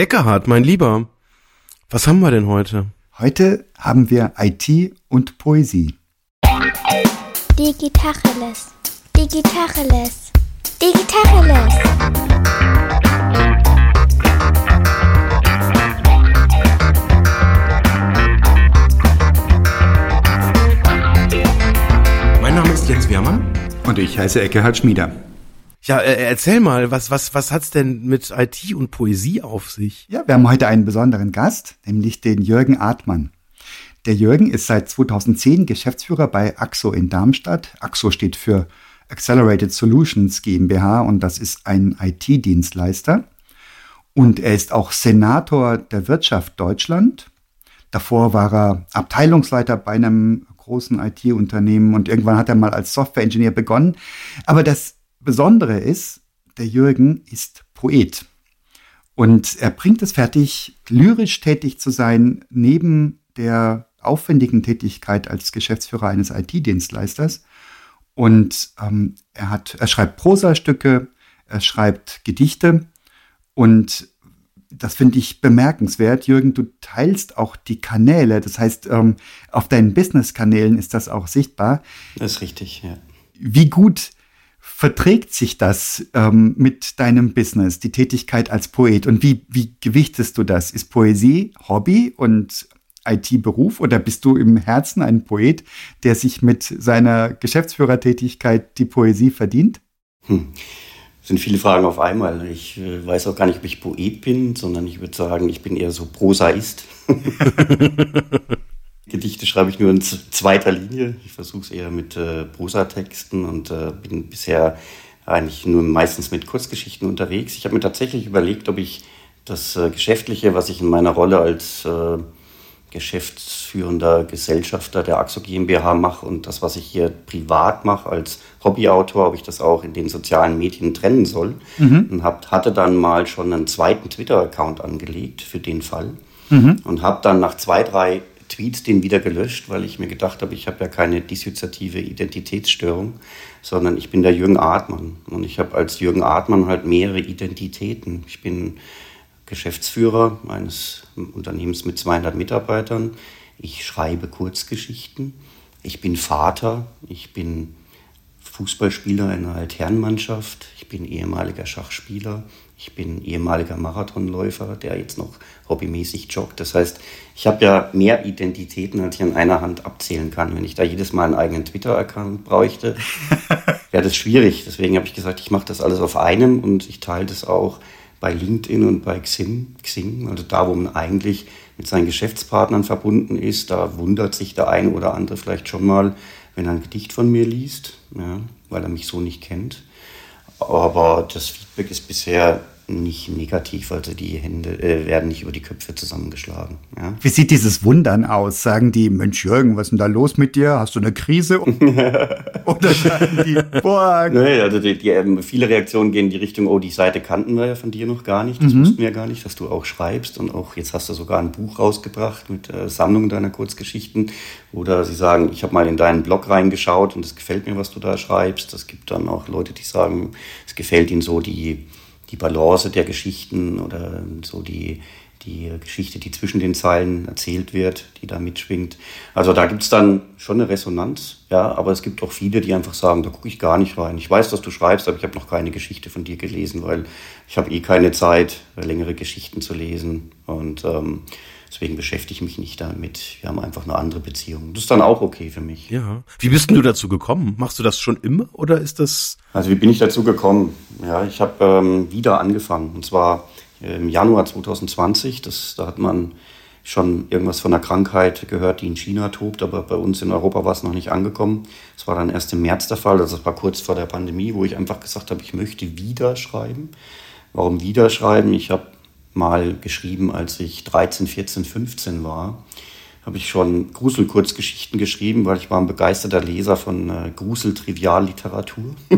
Eckehard, mein Lieber, was haben wir denn heute? Heute haben wir IT und Poesie. Digitacheles. Digitacheles. Digitacheles. Mein Name ist Jens Wehrmann. Und ich heiße Eckehard Schmieder. Ja, äh, erzähl mal, was, was, was hat's denn mit IT und Poesie auf sich? Ja, wir haben heute einen besonderen Gast, nämlich den Jürgen Artmann. Der Jürgen ist seit 2010 Geschäftsführer bei AXO in Darmstadt. AXO steht für Accelerated Solutions GmbH und das ist ein IT-Dienstleister. Und er ist auch Senator der Wirtschaft Deutschland. Davor war er Abteilungsleiter bei einem großen IT-Unternehmen und irgendwann hat er mal als Software-Ingenieur begonnen. Aber das Besondere ist, der Jürgen ist Poet. Und er bringt es fertig, lyrisch tätig zu sein, neben der aufwendigen Tätigkeit als Geschäftsführer eines IT-Dienstleisters. Und ähm, er, hat, er schreibt Prosastücke, er schreibt Gedichte. Und das finde ich bemerkenswert. Jürgen, du teilst auch die Kanäle. Das heißt, ähm, auf deinen Business-Kanälen ist das auch sichtbar. Das ist richtig, ja. Wie gut verträgt sich das ähm, mit deinem Business, die Tätigkeit als Poet? Und wie, wie gewichtest du das? Ist Poesie Hobby und IT-Beruf oder bist du im Herzen ein Poet, der sich mit seiner Geschäftsführertätigkeit die Poesie verdient? Hm. Das sind viele Fragen auf einmal. Ich äh, weiß auch gar nicht, ob ich Poet bin, sondern ich würde sagen, ich bin eher so Prosaist. Gedichte schreibe ich nur in zweiter Linie. Ich versuche es eher mit äh, Prosatexten und äh, bin bisher eigentlich nur meistens mit Kurzgeschichten unterwegs. Ich habe mir tatsächlich überlegt, ob ich das äh, Geschäftliche, was ich in meiner Rolle als äh, geschäftsführender Gesellschafter der AXO GmbH mache und das, was ich hier privat mache als Hobbyautor, ob ich das auch in den sozialen Medien trennen soll. Mhm. Und hab, hatte dann mal schon einen zweiten Twitter-Account angelegt für den Fall mhm. und habe dann nach zwei, drei Tweets den wieder gelöscht, weil ich mir gedacht habe, ich habe ja keine dissoziative Identitätsstörung, sondern ich bin der Jürgen Artmann. Und ich habe als Jürgen Artmann halt mehrere Identitäten. Ich bin Geschäftsführer eines Unternehmens mit 200 Mitarbeitern. Ich schreibe Kurzgeschichten. Ich bin Vater. Ich bin Fußballspieler in einer Altherrenmannschaft. Ich bin ehemaliger Schachspieler. Ich bin ehemaliger Marathonläufer, der jetzt noch hobbymäßig joggt. Das heißt, ich habe ja mehr Identitäten, als ich an einer Hand abzählen kann. Wenn ich da jedes Mal einen eigenen Twitter-Account bräuchte, wäre das schwierig. Deswegen habe ich gesagt, ich mache das alles auf einem und ich teile das auch bei LinkedIn und bei Xing, Xing, also da, wo man eigentlich mit seinen Geschäftspartnern verbunden ist, da wundert sich der eine oder andere vielleicht schon mal, wenn er ein Gedicht von mir liest, ja, weil er mich so nicht kennt. Aber das Feedback ist bisher nicht negativ, also die Hände äh, werden nicht über die Köpfe zusamgemgeschlagen. Ja. Wie sieht dieses Wundern aus? Sagen die, Mensch Jürgen, was ist denn da los mit dir? Hast du eine Krise? Oder sagen die, boah. Nee, also die, die, ähm, viele Reaktionen gehen in die Richtung, oh, die Seite kannten wir ja von dir noch gar nicht. Das mhm. wussten wir ja gar nicht, dass du auch schreibst. Und auch jetzt hast du sogar ein Buch rausgebracht mit äh, Sammlung deiner Kurzgeschichten. Oder sie sagen, ich habe mal in deinen Blog reingeschaut und es gefällt mir, was du da schreibst. Es gibt dann auch Leute, die sagen, es gefällt ihnen so die die Balance der Geschichten oder so die, die Geschichte, die zwischen den Zeilen erzählt wird, die da mitschwingt. Also da gibt es dann schon eine Resonanz, ja, aber es gibt auch viele, die einfach sagen, da gucke ich gar nicht rein. Ich weiß, dass du schreibst, aber ich habe noch keine Geschichte von dir gelesen, weil ich habe eh keine Zeit, längere Geschichten zu lesen. Und ähm, Deswegen beschäftige ich mich nicht damit. Wir haben einfach eine andere Beziehung. Das ist dann auch okay für mich. Ja. Wie bist denn du dazu gekommen? Machst du das schon immer oder ist das? Also wie bin ich dazu gekommen? Ja, ich habe ähm, wieder angefangen. Und zwar im Januar 2020. Das, da hat man schon irgendwas von einer Krankheit gehört, die in China tobt, aber bei uns in Europa war es noch nicht angekommen. Es war dann erst im März der Fall, also es war kurz vor der Pandemie, wo ich einfach gesagt habe, ich möchte wieder schreiben. Warum wieder schreiben? Ich habe mal geschrieben, als ich 13, 14, 15 war. Habe ich schon Gruselkurzgeschichten geschrieben, weil ich war ein begeisterter Leser von äh, Grusel-Trivialliteratur.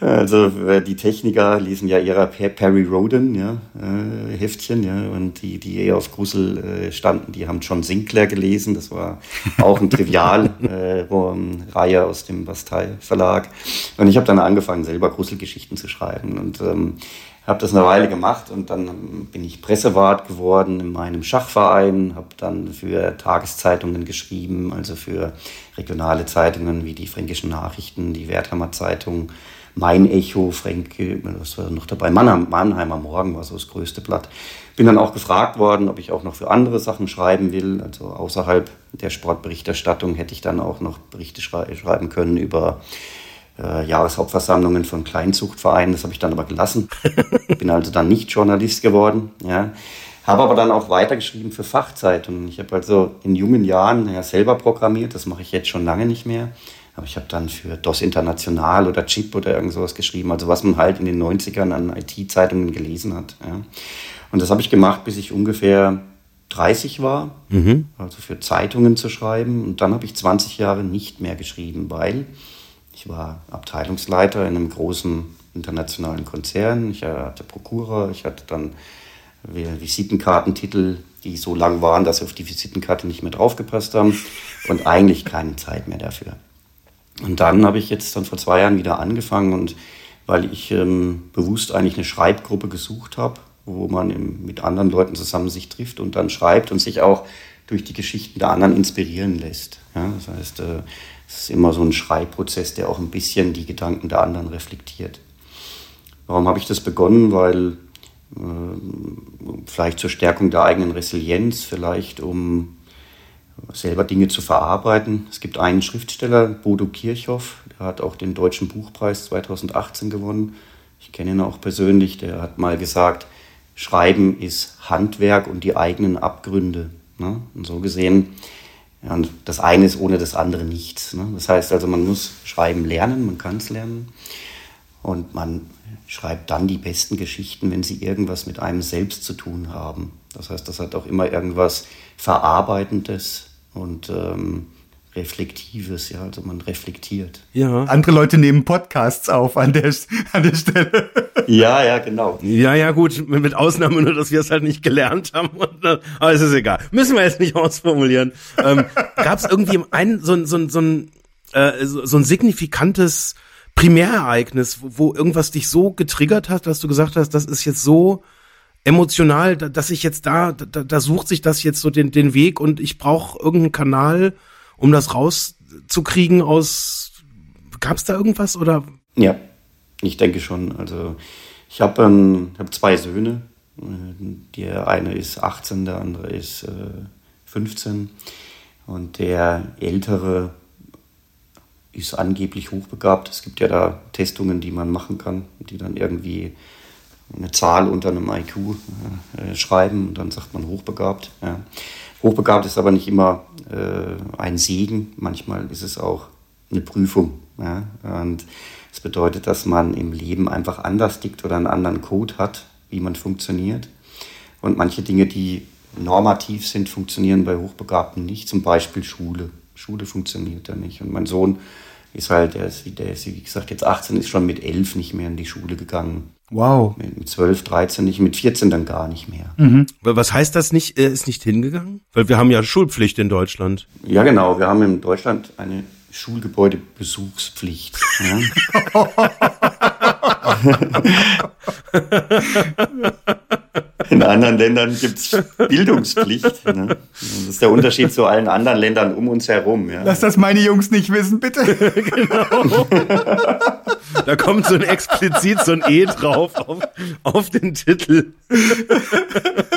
also äh, die Techniker lesen ja eher Perry Roden ja, äh, Heftchen, ja, und die, die eher auf Grusel äh, standen, die haben John Sinclair gelesen. Das war auch ein Trivialreihe äh, aus dem Bastei Verlag. Und ich habe dann angefangen, selber Gruselgeschichten zu schreiben. Und ähm, habe das eine Weile gemacht und dann bin ich Pressewart geworden in meinem Schachverein, habe dann für Tageszeitungen geschrieben, also für regionale Zeitungen wie die Fränkischen Nachrichten, die Wertheimer Zeitung, Mein Echo, Fränke, was war noch dabei, Mannheim, Mannheimer Morgen war so das größte Blatt. Bin dann auch gefragt worden, ob ich auch noch für andere Sachen schreiben will, also außerhalb der Sportberichterstattung hätte ich dann auch noch Berichte schreiben können über äh, Jahreshauptversammlungen von Kleinzuchtvereinen. Das habe ich dann aber gelassen. Bin also dann nicht Journalist geworden. Ja. Habe aber dann auch weitergeschrieben für Fachzeitungen. Ich habe also in jungen Jahren ja, selber programmiert. Das mache ich jetzt schon lange nicht mehr. Aber ich habe dann für DOS International oder Chip oder irgend sowas geschrieben. Also was man halt in den 90ern an IT-Zeitungen gelesen hat. Ja. Und das habe ich gemacht, bis ich ungefähr 30 war. Mhm. Also für Zeitungen zu schreiben. Und dann habe ich 20 Jahre nicht mehr geschrieben, weil ich war Abteilungsleiter in einem großen internationalen Konzern. Ich hatte Prokura, ich hatte dann Visitenkartentitel, die so lang waren, dass sie auf die Visitenkarte nicht mehr draufgepasst haben und eigentlich keine Zeit mehr dafür. Und dann habe ich jetzt dann vor zwei Jahren wieder angefangen und weil ich ähm, bewusst eigentlich eine Schreibgruppe gesucht habe, wo man im, mit anderen Leuten zusammen sich trifft und dann schreibt und sich auch durch die Geschichten der anderen inspirieren lässt. Ja, das heißt, äh, es ist immer so ein Schreibprozess, der auch ein bisschen die Gedanken der anderen reflektiert. Warum habe ich das begonnen? Weil äh, vielleicht zur Stärkung der eigenen Resilienz, vielleicht um selber Dinge zu verarbeiten. Es gibt einen Schriftsteller, Bodo Kirchhoff, der hat auch den Deutschen Buchpreis 2018 gewonnen. Ich kenne ihn auch persönlich, der hat mal gesagt, Schreiben ist Handwerk und die eigenen Abgründe. Ne? Und so gesehen ja, und das eine ist ohne das andere nichts. Ne? Das heißt also, man muss schreiben lernen, man kann es lernen. Und man schreibt dann die besten Geschichten, wenn sie irgendwas mit einem selbst zu tun haben. Das heißt, das hat auch immer irgendwas Verarbeitendes und ähm, Reflektives, ja, also man reflektiert. Ja. Andere Leute nehmen Podcasts auf an der, an der Stelle. Ja, ja, genau. Ja, ja, gut, mit Ausnahme nur, dass wir es halt nicht gelernt haben. Und, aber es ist egal. Müssen wir jetzt nicht ausformulieren. ähm, Gab es irgendwie ein, so, so, so, ein, äh, so, so ein signifikantes Primärereignis, wo, wo irgendwas dich so getriggert hat, dass du gesagt hast, das ist jetzt so emotional, dass ich jetzt da, da, da sucht sich das jetzt so den, den Weg und ich brauche irgendeinen Kanal, um das rauszukriegen aus. Gab es da irgendwas oder? Ja, ich denke schon. Also ich habe ähm, hab zwei Söhne. Der eine ist 18, der andere ist äh, 15. Und der ältere ist angeblich hochbegabt. Es gibt ja da Testungen, die man machen kann, die dann irgendwie eine Zahl unter einem IQ äh, schreiben und dann sagt man hochbegabt. Ja. Hochbegabt ist aber nicht immer äh, ein Segen, manchmal ist es auch eine Prüfung. Ja? Und es das bedeutet, dass man im Leben einfach anders tickt oder einen anderen Code hat, wie man funktioniert. Und manche Dinge, die normativ sind, funktionieren bei Hochbegabten nicht. Zum Beispiel Schule. Schule funktioniert da nicht. Und mein Sohn ist halt, der ist, der ist wie gesagt jetzt 18, ist schon mit 11 nicht mehr in die Schule gegangen. Wow. Mit 12, 13 nicht, mit 14 dann gar nicht mehr. Mhm. Was heißt das nicht, er ist nicht hingegangen? Weil wir haben ja Schulpflicht in Deutschland. Ja, genau. Wir haben in Deutschland eine Schulgebäudebesuchspflicht. Ja. In anderen Ländern gibt es Bildungspflicht. Ne? Das ist der Unterschied zu allen anderen Ländern um uns herum. Ja. Lass das meine Jungs nicht wissen, bitte. genau. Da kommt so ein explizit so ein E drauf auf, auf den Titel.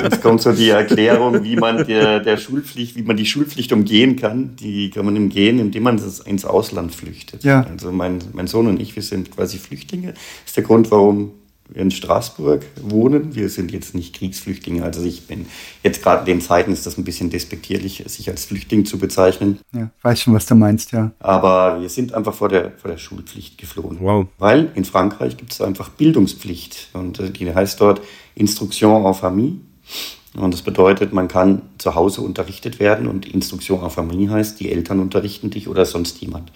Jetzt kommt so die Erklärung, wie man der, der Schulpflicht, wie man die Schulpflicht umgehen kann. Die kann man umgehen, indem man ins Ausland flüchtet. Ja. Also mein, mein Sohn und ich, wir sind quasi Flüchtlinge. Das ist der Grund, warum in Straßburg wohnen. Wir sind jetzt nicht Kriegsflüchtlinge. Also ich bin jetzt gerade in den Zeiten ist das ein bisschen despektierlich, sich als Flüchtling zu bezeichnen. Ja, weiß schon, was du meinst, ja. Aber wir sind einfach vor der, vor der Schulpflicht geflohen. Wow. Weil in Frankreich gibt es einfach Bildungspflicht. Und äh, die heißt dort Instruction en famille. Und das bedeutet, man kann zu Hause unterrichtet werden und Instruction en famille heißt, die Eltern unterrichten dich oder sonst jemand.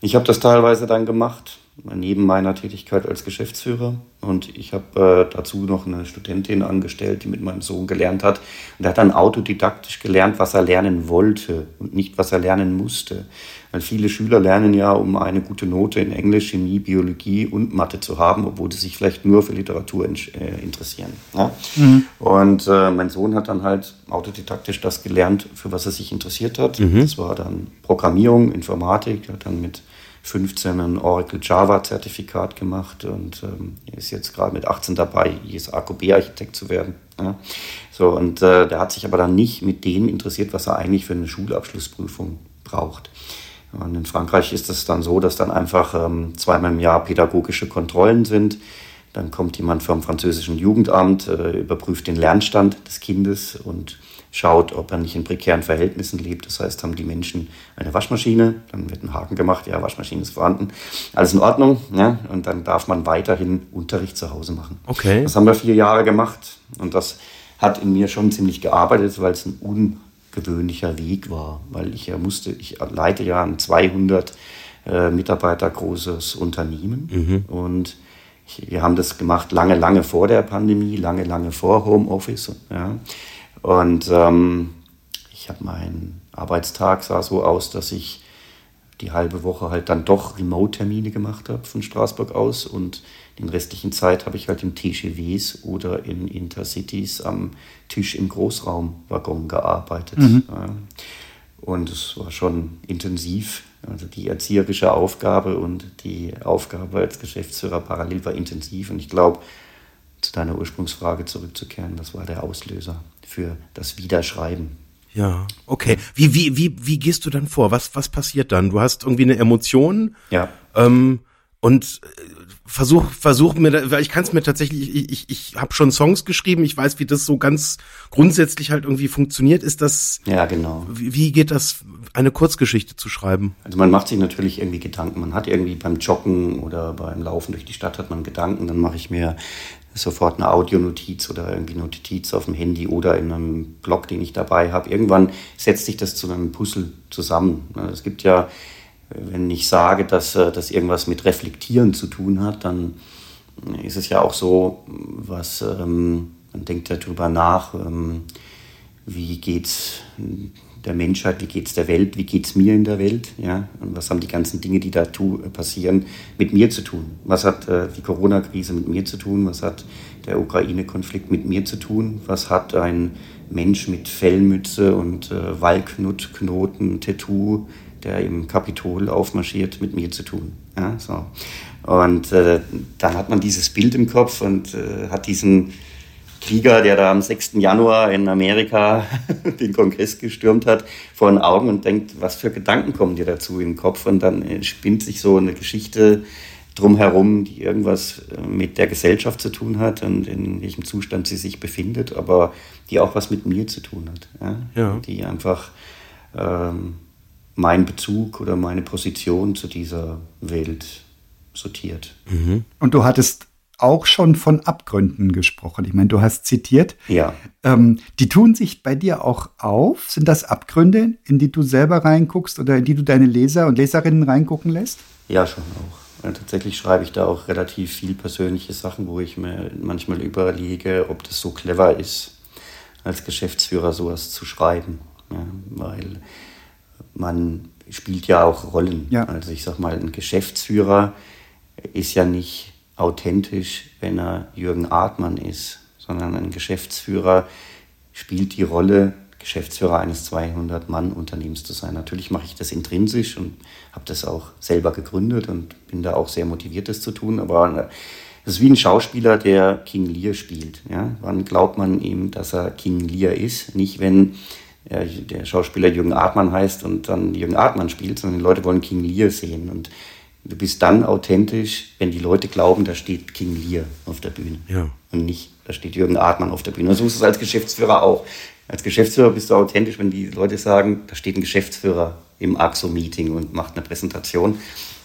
Ich habe das teilweise dann gemacht neben meiner Tätigkeit als Geschäftsführer. Und ich habe äh, dazu noch eine Studentin angestellt, die mit meinem Sohn gelernt hat. Und er hat dann autodidaktisch gelernt, was er lernen wollte und nicht, was er lernen musste. Weil viele Schüler lernen ja, um eine gute Note in Englisch, Chemie, Biologie und Mathe zu haben, obwohl sie sich vielleicht nur für Literatur in, äh, interessieren. Ja? Mhm. Und äh, mein Sohn hat dann halt autodidaktisch das gelernt, für was er sich interessiert hat. Mhm. Das war dann Programmierung, Informatik, hat dann mit 15 ein Oracle Java Zertifikat gemacht und ähm, ist jetzt gerade mit 18 dabei, ISAQB-Architekt zu werden. Ja. So, und äh, der hat sich aber dann nicht mit dem interessiert, was er eigentlich für eine Schulabschlussprüfung braucht. Und in Frankreich ist es dann so, dass dann einfach ähm, zweimal im Jahr pädagogische Kontrollen sind. Dann kommt jemand vom französischen Jugendamt, äh, überprüft den Lernstand des Kindes und schaut, ob er nicht in prekären Verhältnissen lebt. Das heißt, haben die Menschen eine Waschmaschine, dann wird ein Haken gemacht, ja, Waschmaschine ist vorhanden, alles in Ordnung, ja, und dann darf man weiterhin Unterricht zu Hause machen. Okay. Das haben wir vier Jahre gemacht und das hat in mir schon ziemlich gearbeitet, weil es ein ungewöhnlicher Weg war, weil ich ja musste, ich leite ja ein 200 äh, Mitarbeiter großes Unternehmen mhm. und wir haben das gemacht lange, lange vor der Pandemie, lange, lange vor Homeoffice. Ja. Und ähm, ich habe meinen Arbeitstag sah so aus, dass ich die halbe Woche halt dann doch Remote-Termine gemacht habe von Straßburg aus und den restlichen Zeit habe ich halt im TGWs oder in Intercities am Tisch im Großraumwaggon gearbeitet. Mhm. Und es war schon intensiv. Also die erzieherische Aufgabe und die Aufgabe als Geschäftsführer parallel war intensiv. Und ich glaube, zu deiner Ursprungsfrage zurückzukehren, das war der Auslöser für das Wiederschreiben. Ja, okay. Wie, wie, wie, wie gehst du dann vor? Was, was passiert dann? Du hast irgendwie eine Emotion. Ja. Ähm, und äh, versuch, versuch mir, weil ich kann es mir tatsächlich, ich, ich, ich habe schon Songs geschrieben, ich weiß, wie das so ganz grundsätzlich halt irgendwie funktioniert. Ist das? Ja, genau. Wie, wie geht das, eine Kurzgeschichte zu schreiben? Also man macht sich natürlich irgendwie Gedanken. Man hat irgendwie beim Joggen oder beim Laufen durch die Stadt hat man Gedanken. Dann mache ich mir sofort eine Audionotiz oder irgendwie eine Notiz auf dem Handy oder in einem Blog, den ich dabei habe. Irgendwann setzt sich das zu einem Puzzle zusammen. Es gibt ja, wenn ich sage, dass äh, das irgendwas mit Reflektieren zu tun hat, dann ist es ja auch so, was ähm, man denkt darüber nach, ähm, wie geht's der Menschheit, wie geht es der Welt, wie geht es mir in der Welt, ja, und was haben die ganzen Dinge, die da tu, passieren, mit mir zu tun? Was hat äh, die Corona-Krise mit mir zu tun? Was hat der Ukraine-Konflikt mit mir zu tun? Was hat ein Mensch mit Fellmütze und äh, Wallknuttknoten, Tattoo, der im Kapitol aufmarschiert, mit mir zu tun? Ja, so. Und äh, dann hat man dieses Bild im Kopf und äh, hat diesen Krieger, der da am 6. Januar in Amerika den Kongress gestürmt hat, vor den Augen und denkt, was für Gedanken kommen dir dazu im Kopf? Und dann äh, spinnt sich so eine Geschichte drumherum, die irgendwas äh, mit der Gesellschaft zu tun hat und in welchem Zustand sie sich befindet, aber die auch was mit mir zu tun hat. Ja? ja. Die einfach ähm, mein Bezug oder meine Position zu dieser Welt sortiert. Mhm. Und du hattest auch schon von Abgründen gesprochen. Ich meine, du hast zitiert. Ja. Ähm, die tun sich bei dir auch auf. Sind das Abgründe, in die du selber reinguckst oder in die du deine Leser und Leserinnen reingucken lässt? Ja, schon auch. Und tatsächlich schreibe ich da auch relativ viel persönliche Sachen, wo ich mir manchmal überlege, ob das so clever ist, als Geschäftsführer sowas zu schreiben. Ja, weil man spielt ja auch Rollen. Ja. Also ich sag mal, ein Geschäftsführer ist ja nicht authentisch, wenn er Jürgen Artmann ist, sondern ein Geschäftsführer spielt die Rolle, Geschäftsführer eines 200-Mann-Unternehmens zu sein. Natürlich mache ich das intrinsisch und habe das auch selber gegründet und bin da auch sehr motiviert, das zu tun. Aber es ist wie ein Schauspieler, der King Lear spielt. Ja? Wann glaubt man ihm, dass er King Lear ist? Nicht, wenn der Schauspieler Jürgen Artmann heißt und dann Jürgen Artmann spielt, sondern die Leute wollen King Lear sehen. Und Du bist dann authentisch, wenn die Leute glauben, da steht King Lear auf der Bühne. Ja. Und nicht, da steht Jürgen Artmann auf der Bühne. so ist es als Geschäftsführer auch. Als Geschäftsführer bist du authentisch, wenn die Leute sagen, da steht ein Geschäftsführer im AXO-Meeting und macht eine Präsentation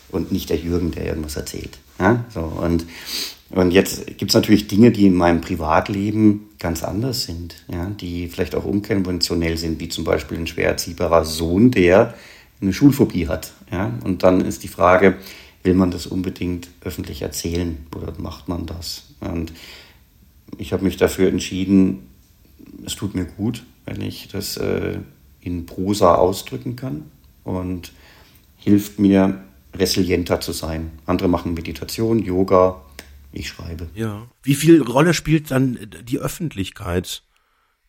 und nicht der Jürgen, der irgendwas erzählt. Ja? So, und, und jetzt gibt es natürlich Dinge, die in meinem Privatleben ganz anders sind, ja? die vielleicht auch unkonventionell sind, wie zum Beispiel ein schwer erziehbarer Sohn, der eine Schulphobie hat. Ja? Und dann ist die Frage, will man das unbedingt öffentlich erzählen oder macht man das? Und ich habe mich dafür entschieden, es tut mir gut, wenn ich das äh, in Prosa ausdrücken kann und hilft mir, resilienter zu sein. Andere machen Meditation, Yoga, ich schreibe. Ja. Wie viel Rolle spielt dann die Öffentlichkeit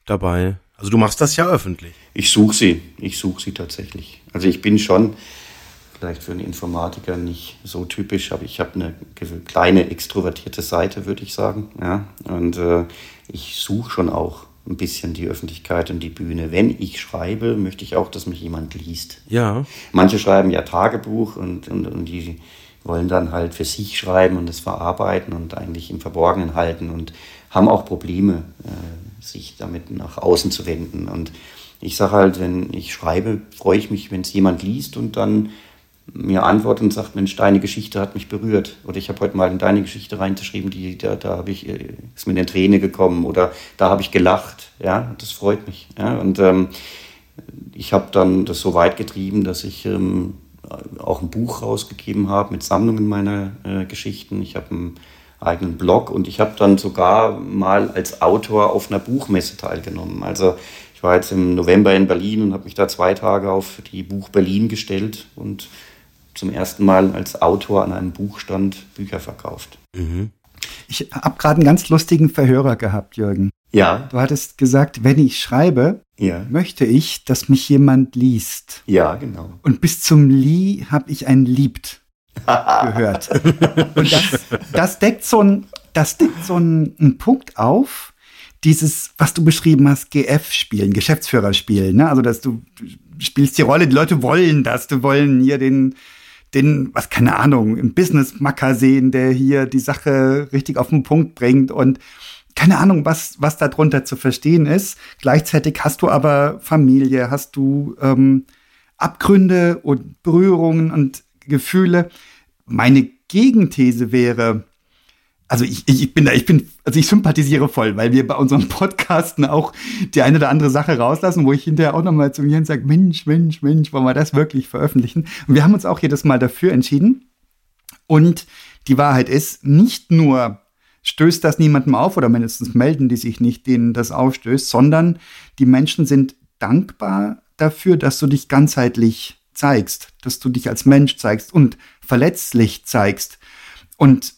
dabei? Also du machst das ja öffentlich. Ich suche sie, ich suche sie tatsächlich. Also ich bin schon vielleicht für einen Informatiker nicht so typisch, aber ich habe eine kleine extrovertierte Seite, würde ich sagen. Ja? Und äh, ich suche schon auch ein bisschen die Öffentlichkeit und die Bühne. Wenn ich schreibe, möchte ich auch, dass mich jemand liest. Ja. Manche schreiben ja Tagebuch und, und, und die wollen dann halt für sich schreiben und es verarbeiten und eigentlich im Verborgenen halten und haben auch Probleme, äh, sich damit nach außen zu wenden. Und ich sage halt, wenn ich schreibe, freue ich mich, wenn es jemand liest und dann mir antwortet und sagt, Mensch, deine Geschichte hat mich berührt. Oder ich habe heute mal in deine Geschichte reingeschrieben, die, da, da habe ich, äh, ist mir eine Träne gekommen oder da habe ich gelacht. Ja, das freut mich. Ja, und ähm, ich habe dann das so weit getrieben, dass ich ähm, auch ein Buch rausgegeben habe mit Sammlungen meiner äh, Geschichten. Ich habe einen eigenen Blog und ich habe dann sogar mal als Autor auf einer Buchmesse teilgenommen. Also ich war jetzt im November in Berlin und habe mich da zwei Tage auf die Buch Berlin gestellt und zum ersten Mal als Autor an einem Buchstand Bücher verkauft. Mhm. Ich habe gerade einen ganz lustigen Verhörer gehabt, Jürgen. Ja. Du hattest gesagt, wenn ich schreibe, ja. möchte ich, dass mich jemand liest. Ja, genau. Und bis zum Lie habe ich ein Liebt gehört. Und das, das deckt so ein, das deckt so einen, einen Punkt auf, dieses, was du beschrieben hast, GF-Spielen, Geschäftsführerspielen, ne? Also, dass du, du spielst die Rolle, die Leute wollen das, du wollen hier den, den, was keine Ahnung, im Business-Macker sehen, der hier die Sache richtig auf den Punkt bringt und keine Ahnung, was, was darunter zu verstehen ist. Gleichzeitig hast du aber Familie, hast du ähm, Abgründe und Berührungen und Gefühle. Meine Gegenthese wäre, also ich, ich bin da, ich bin, also ich sympathisiere voll, weil wir bei unseren Podcasten auch die eine oder andere Sache rauslassen, wo ich hinterher auch nochmal zu mir sage, Mensch, Mensch, Mensch, wollen wir das wirklich veröffentlichen? Und wir haben uns auch jedes Mal dafür entschieden. Und die Wahrheit ist, nicht nur stößt das niemandem auf oder mindestens melden die sich nicht, denen das aufstößt, sondern die Menschen sind dankbar dafür, dass du dich ganzheitlich zeigst, dass du dich als Mensch zeigst und verletzlich zeigst. Und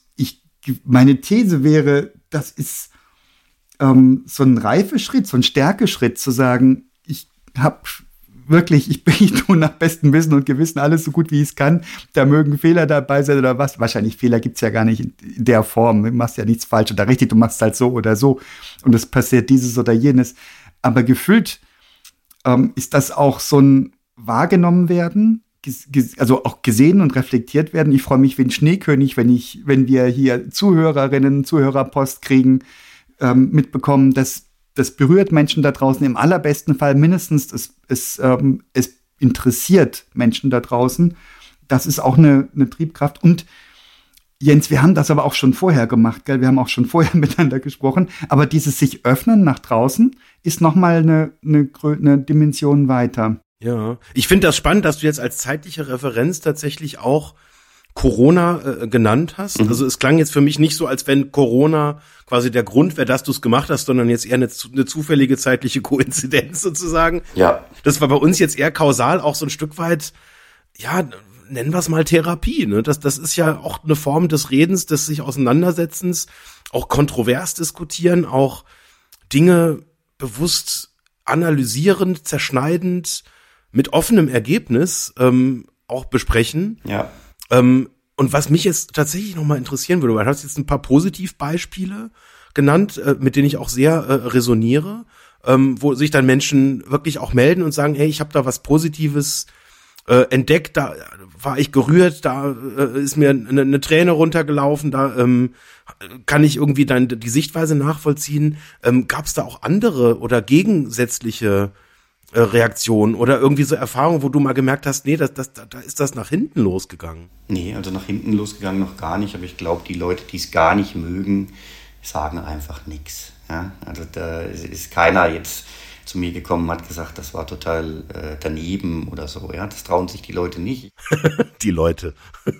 meine These wäre, das ist ähm, so ein Reifeschritt, so ein Stärkeschritt zu sagen, ich habe wirklich, ich, bin, ich tue nach bestem Wissen und Gewissen alles so gut wie ich es kann. Da mögen Fehler dabei sein oder was. Wahrscheinlich Fehler gibt's ja gar nicht in der Form. Du machst ja nichts falsch oder richtig, du machst halt so oder so. Und es passiert dieses oder jenes. Aber gefühlt ähm, ist das auch so ein wahrgenommen werden also auch gesehen und reflektiert werden. Ich freue mich wie ein Schneekönig, wenn ich, wenn wir hier Zuhörerinnen, Zuhörerpost kriegen, ähm, mitbekommen, dass das berührt Menschen da draußen im allerbesten Fall mindestens. Es, es, ähm, es interessiert Menschen da draußen. Das ist auch eine, eine Triebkraft. Und Jens, wir haben das aber auch schon vorher gemacht, gell? Wir haben auch schon vorher miteinander gesprochen. Aber dieses sich öffnen nach draußen ist nochmal eine, eine, eine Dimension weiter. Ja, ich finde das spannend, dass du jetzt als zeitliche Referenz tatsächlich auch Corona äh, genannt hast. Mhm. Also es klang jetzt für mich nicht so, als wenn Corona quasi der Grund wäre, dass du es gemacht hast, sondern jetzt eher eine, eine, zufällige zeitliche Koinzidenz sozusagen. Ja. Das war bei uns jetzt eher kausal auch so ein Stück weit, ja, nennen wir es mal Therapie. Ne? Das, das ist ja auch eine Form des Redens, des sich Auseinandersetzens, auch kontrovers diskutieren, auch Dinge bewusst analysierend, zerschneidend, mit offenem Ergebnis ähm, auch besprechen. Ja. Ähm, und was mich jetzt tatsächlich nochmal interessieren würde, weil du hast jetzt ein paar Positivbeispiele genannt, äh, mit denen ich auch sehr äh, resoniere, ähm, wo sich dann Menschen wirklich auch melden und sagen, hey, ich habe da was Positives äh, entdeckt, da war ich gerührt, da äh, ist mir eine, eine Träne runtergelaufen, da ähm, kann ich irgendwie dann die Sichtweise nachvollziehen. Ähm, Gab es da auch andere oder gegensätzliche äh, oder irgendwie so Erfahrungen, wo du mal gemerkt hast, nee, das, das, da ist das nach hinten losgegangen? Nee, also nach hinten losgegangen noch gar nicht, aber ich glaube, die Leute, die es gar nicht mögen, sagen einfach nichts. Ja? Also da ist keiner jetzt zu mir gekommen, hat gesagt, das war total äh, daneben oder so. Ja, das trauen sich die Leute nicht. die Leute.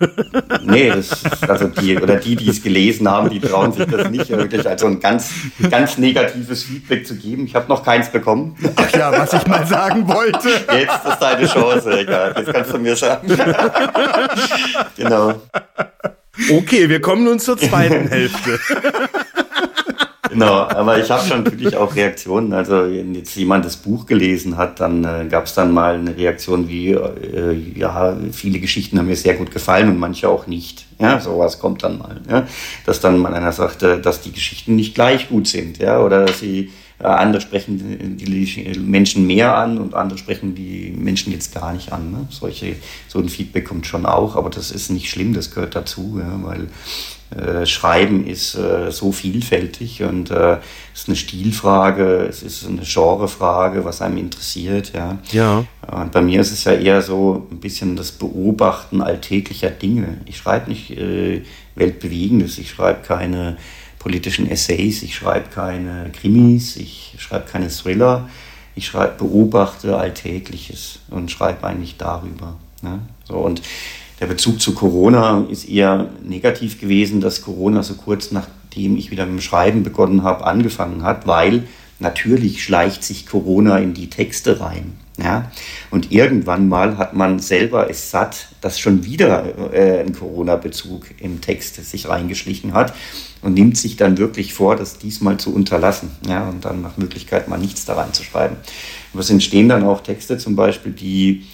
nee, das, also die oder die, die es gelesen haben, die trauen sich das nicht wirklich also ein ganz, ganz negatives Feedback zu geben. Ich habe noch keins bekommen. Ach ja, was ich mal sagen wollte. Jetzt ist deine Chance, egal. Jetzt kannst du mir sagen. genau. Okay, wir kommen nun zur zweiten Hälfte. Genau, aber ich habe schon natürlich auch Reaktionen. Also wenn jetzt jemand das Buch gelesen hat, dann äh, gab es dann mal eine Reaktion wie, äh, ja, viele Geschichten haben mir sehr gut gefallen und manche auch nicht. Ja, sowas kommt dann mal. Ja? Dass dann mal einer sagte, dass die Geschichten nicht gleich gut sind, ja, oder dass sie äh, andere sprechen die Menschen mehr an und andere sprechen die Menschen jetzt gar nicht an. Ne? Solche, so ein Feedback kommt schon auch, aber das ist nicht schlimm, das gehört dazu, ja, weil äh, Schreiben ist äh, so vielfältig und äh, es ist eine Stilfrage, es ist eine Genrefrage, was einem interessiert. Ja. ja. Und bei mir ist es ja eher so ein bisschen das Beobachten alltäglicher Dinge. Ich schreibe nicht äh, Weltbewegendes, ich schreibe keine politischen Essays, ich schreibe keine Krimis, ich schreibe keine Thriller, ich schreibe, beobachte Alltägliches und schreibe eigentlich darüber. Ne? So, und der Bezug zu Corona ist eher negativ gewesen, dass Corona so kurz nachdem ich wieder mit dem Schreiben begonnen habe, angefangen hat, weil natürlich schleicht sich Corona in die Texte rein. Ja? Und irgendwann mal hat man selber es satt, dass schon wieder äh, ein Corona-Bezug im Text sich reingeschlichen hat und nimmt sich dann wirklich vor, das diesmal zu unterlassen ja? und dann nach Möglichkeit mal nichts da reinzuschreiben. Aber es entstehen dann auch Texte zum Beispiel, die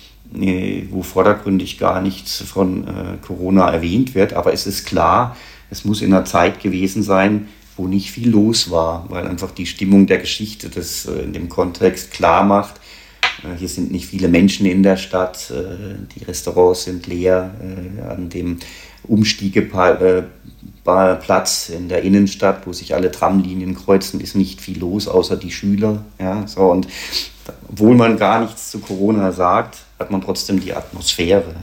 wo vordergründig gar nichts von äh, Corona erwähnt wird. Aber es ist klar, es muss in einer Zeit gewesen sein, wo nicht viel los war, weil einfach die Stimmung der Geschichte das äh, in dem Kontext klar macht. Äh, hier sind nicht viele Menschen in der Stadt, äh, die Restaurants sind leer, äh, an dem Umstiegeplatz in der Innenstadt, wo sich alle Tramlinien kreuzen, ist nicht viel los, außer die Schüler. Ja, so, und obwohl man gar nichts zu Corona sagt, hat man trotzdem die Atmosphäre.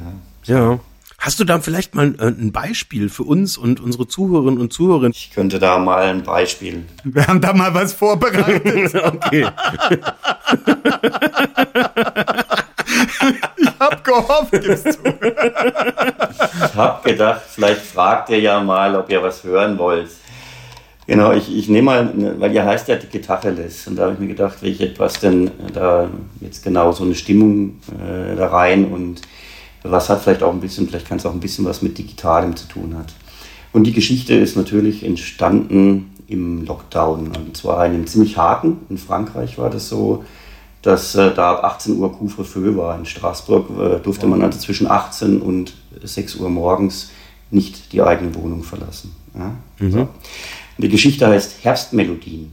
Ja. Hast du da vielleicht mal äh, ein Beispiel für uns und unsere Zuhörerinnen und Zuhörer? Ich könnte da mal ein Beispiel. Wir haben da mal was vorbereitet. okay. ich hab gehofft, gibst du. ich hab gedacht, vielleicht fragt ihr ja mal, ob ihr was hören wollt. Genau, ich, ich nehme mal, weil ihr heißt ja die Tacheles und da habe ich mir gedacht, welche etwas denn da jetzt genau so eine Stimmung äh, da rein und was hat vielleicht auch ein bisschen, vielleicht kann es auch ein bisschen was mit Digitalem zu tun hat. Und die Geschichte ist natürlich entstanden im Lockdown und zwar in einem ziemlich harten. In Frankreich war das so, dass äh, da ab 18 Uhr Couvre-feu war. In Straßburg äh, durfte man also zwischen 18 und 6 Uhr morgens nicht die eigene Wohnung verlassen. Ja? Mhm. So. Die Geschichte heißt Herbstmelodien.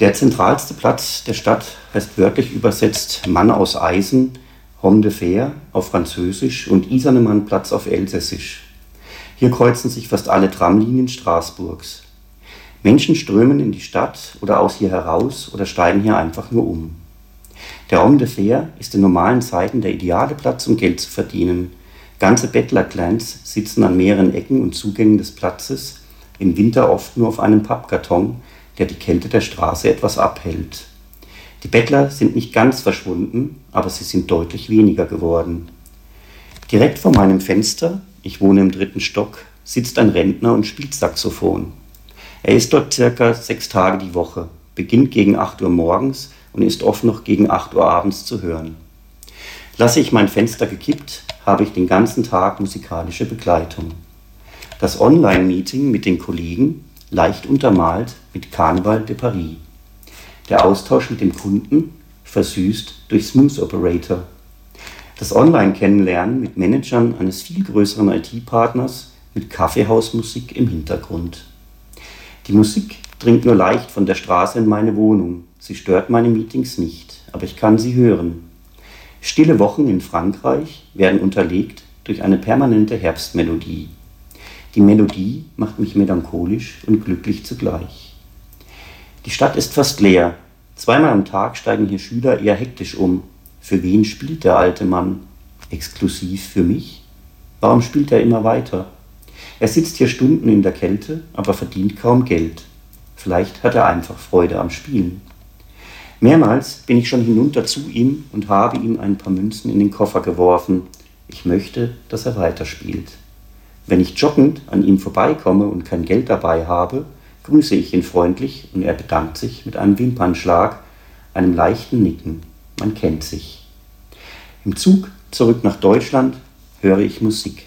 Der zentralste Platz der Stadt heißt wörtlich übersetzt Mann aus Eisen, Homme de Fer auf Französisch und Isernemann-Platz auf Elsässisch. Hier kreuzen sich fast alle Tramlinien Straßburgs. Menschen strömen in die Stadt oder aus hier heraus oder steigen hier einfach nur um. Der Homme de Fer ist in normalen Zeiten der ideale Platz, um Geld zu verdienen. Ganze Bettlerclans sitzen an mehreren Ecken und Zugängen des Platzes im Winter oft nur auf einem Pappkarton, der die Kälte der Straße etwas abhält. Die Bettler sind nicht ganz verschwunden, aber sie sind deutlich weniger geworden. Direkt vor meinem Fenster, ich wohne im dritten Stock, sitzt ein Rentner und spielt Saxophon. Er ist dort circa sechs Tage die Woche, beginnt gegen 8 Uhr morgens und ist oft noch gegen 8 Uhr abends zu hören. Lasse ich mein Fenster gekippt, habe ich den ganzen Tag musikalische Begleitung. Das Online-Meeting mit den Kollegen leicht untermalt mit Carnaval de Paris. Der Austausch mit dem Kunden versüßt durch Smooth Operator. Das Online-Kennenlernen mit Managern eines viel größeren IT-Partners mit Kaffeehausmusik im Hintergrund. Die Musik dringt nur leicht von der Straße in meine Wohnung. Sie stört meine Meetings nicht, aber ich kann sie hören. Stille Wochen in Frankreich werden unterlegt durch eine permanente Herbstmelodie. Die Melodie macht mich melancholisch und glücklich zugleich. Die Stadt ist fast leer. Zweimal am Tag steigen hier Schüler eher hektisch um. Für wen spielt der alte Mann? Exklusiv für mich? Warum spielt er immer weiter? Er sitzt hier Stunden in der Kälte, aber verdient kaum Geld. Vielleicht hat er einfach Freude am Spielen. Mehrmals bin ich schon hinunter zu ihm und habe ihm ein paar Münzen in den Koffer geworfen. Ich möchte, dass er weiterspielt. Wenn ich joggend an ihm vorbeikomme und kein Geld dabei habe, grüße ich ihn freundlich und er bedankt sich mit einem Wimpernschlag, einem leichten Nicken. Man kennt sich. Im Zug zurück nach Deutschland höre ich Musik.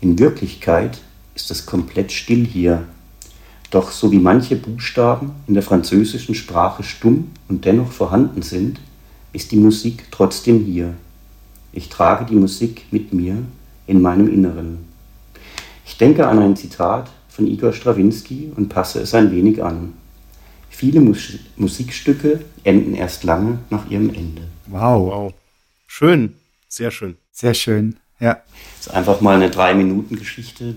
In Wirklichkeit ist es komplett still hier. Doch so wie manche Buchstaben in der französischen Sprache stumm und dennoch vorhanden sind, ist die Musik trotzdem hier. Ich trage die Musik mit mir in meinem Inneren. Denke an ein Zitat von Igor Strawinski und passe es ein wenig an. Viele Mus Musikstücke enden erst lange nach ihrem Ende. Wow. wow. Schön. Sehr schön. Sehr schön. Ja. Das ist einfach mal eine Drei-Minuten-Geschichte,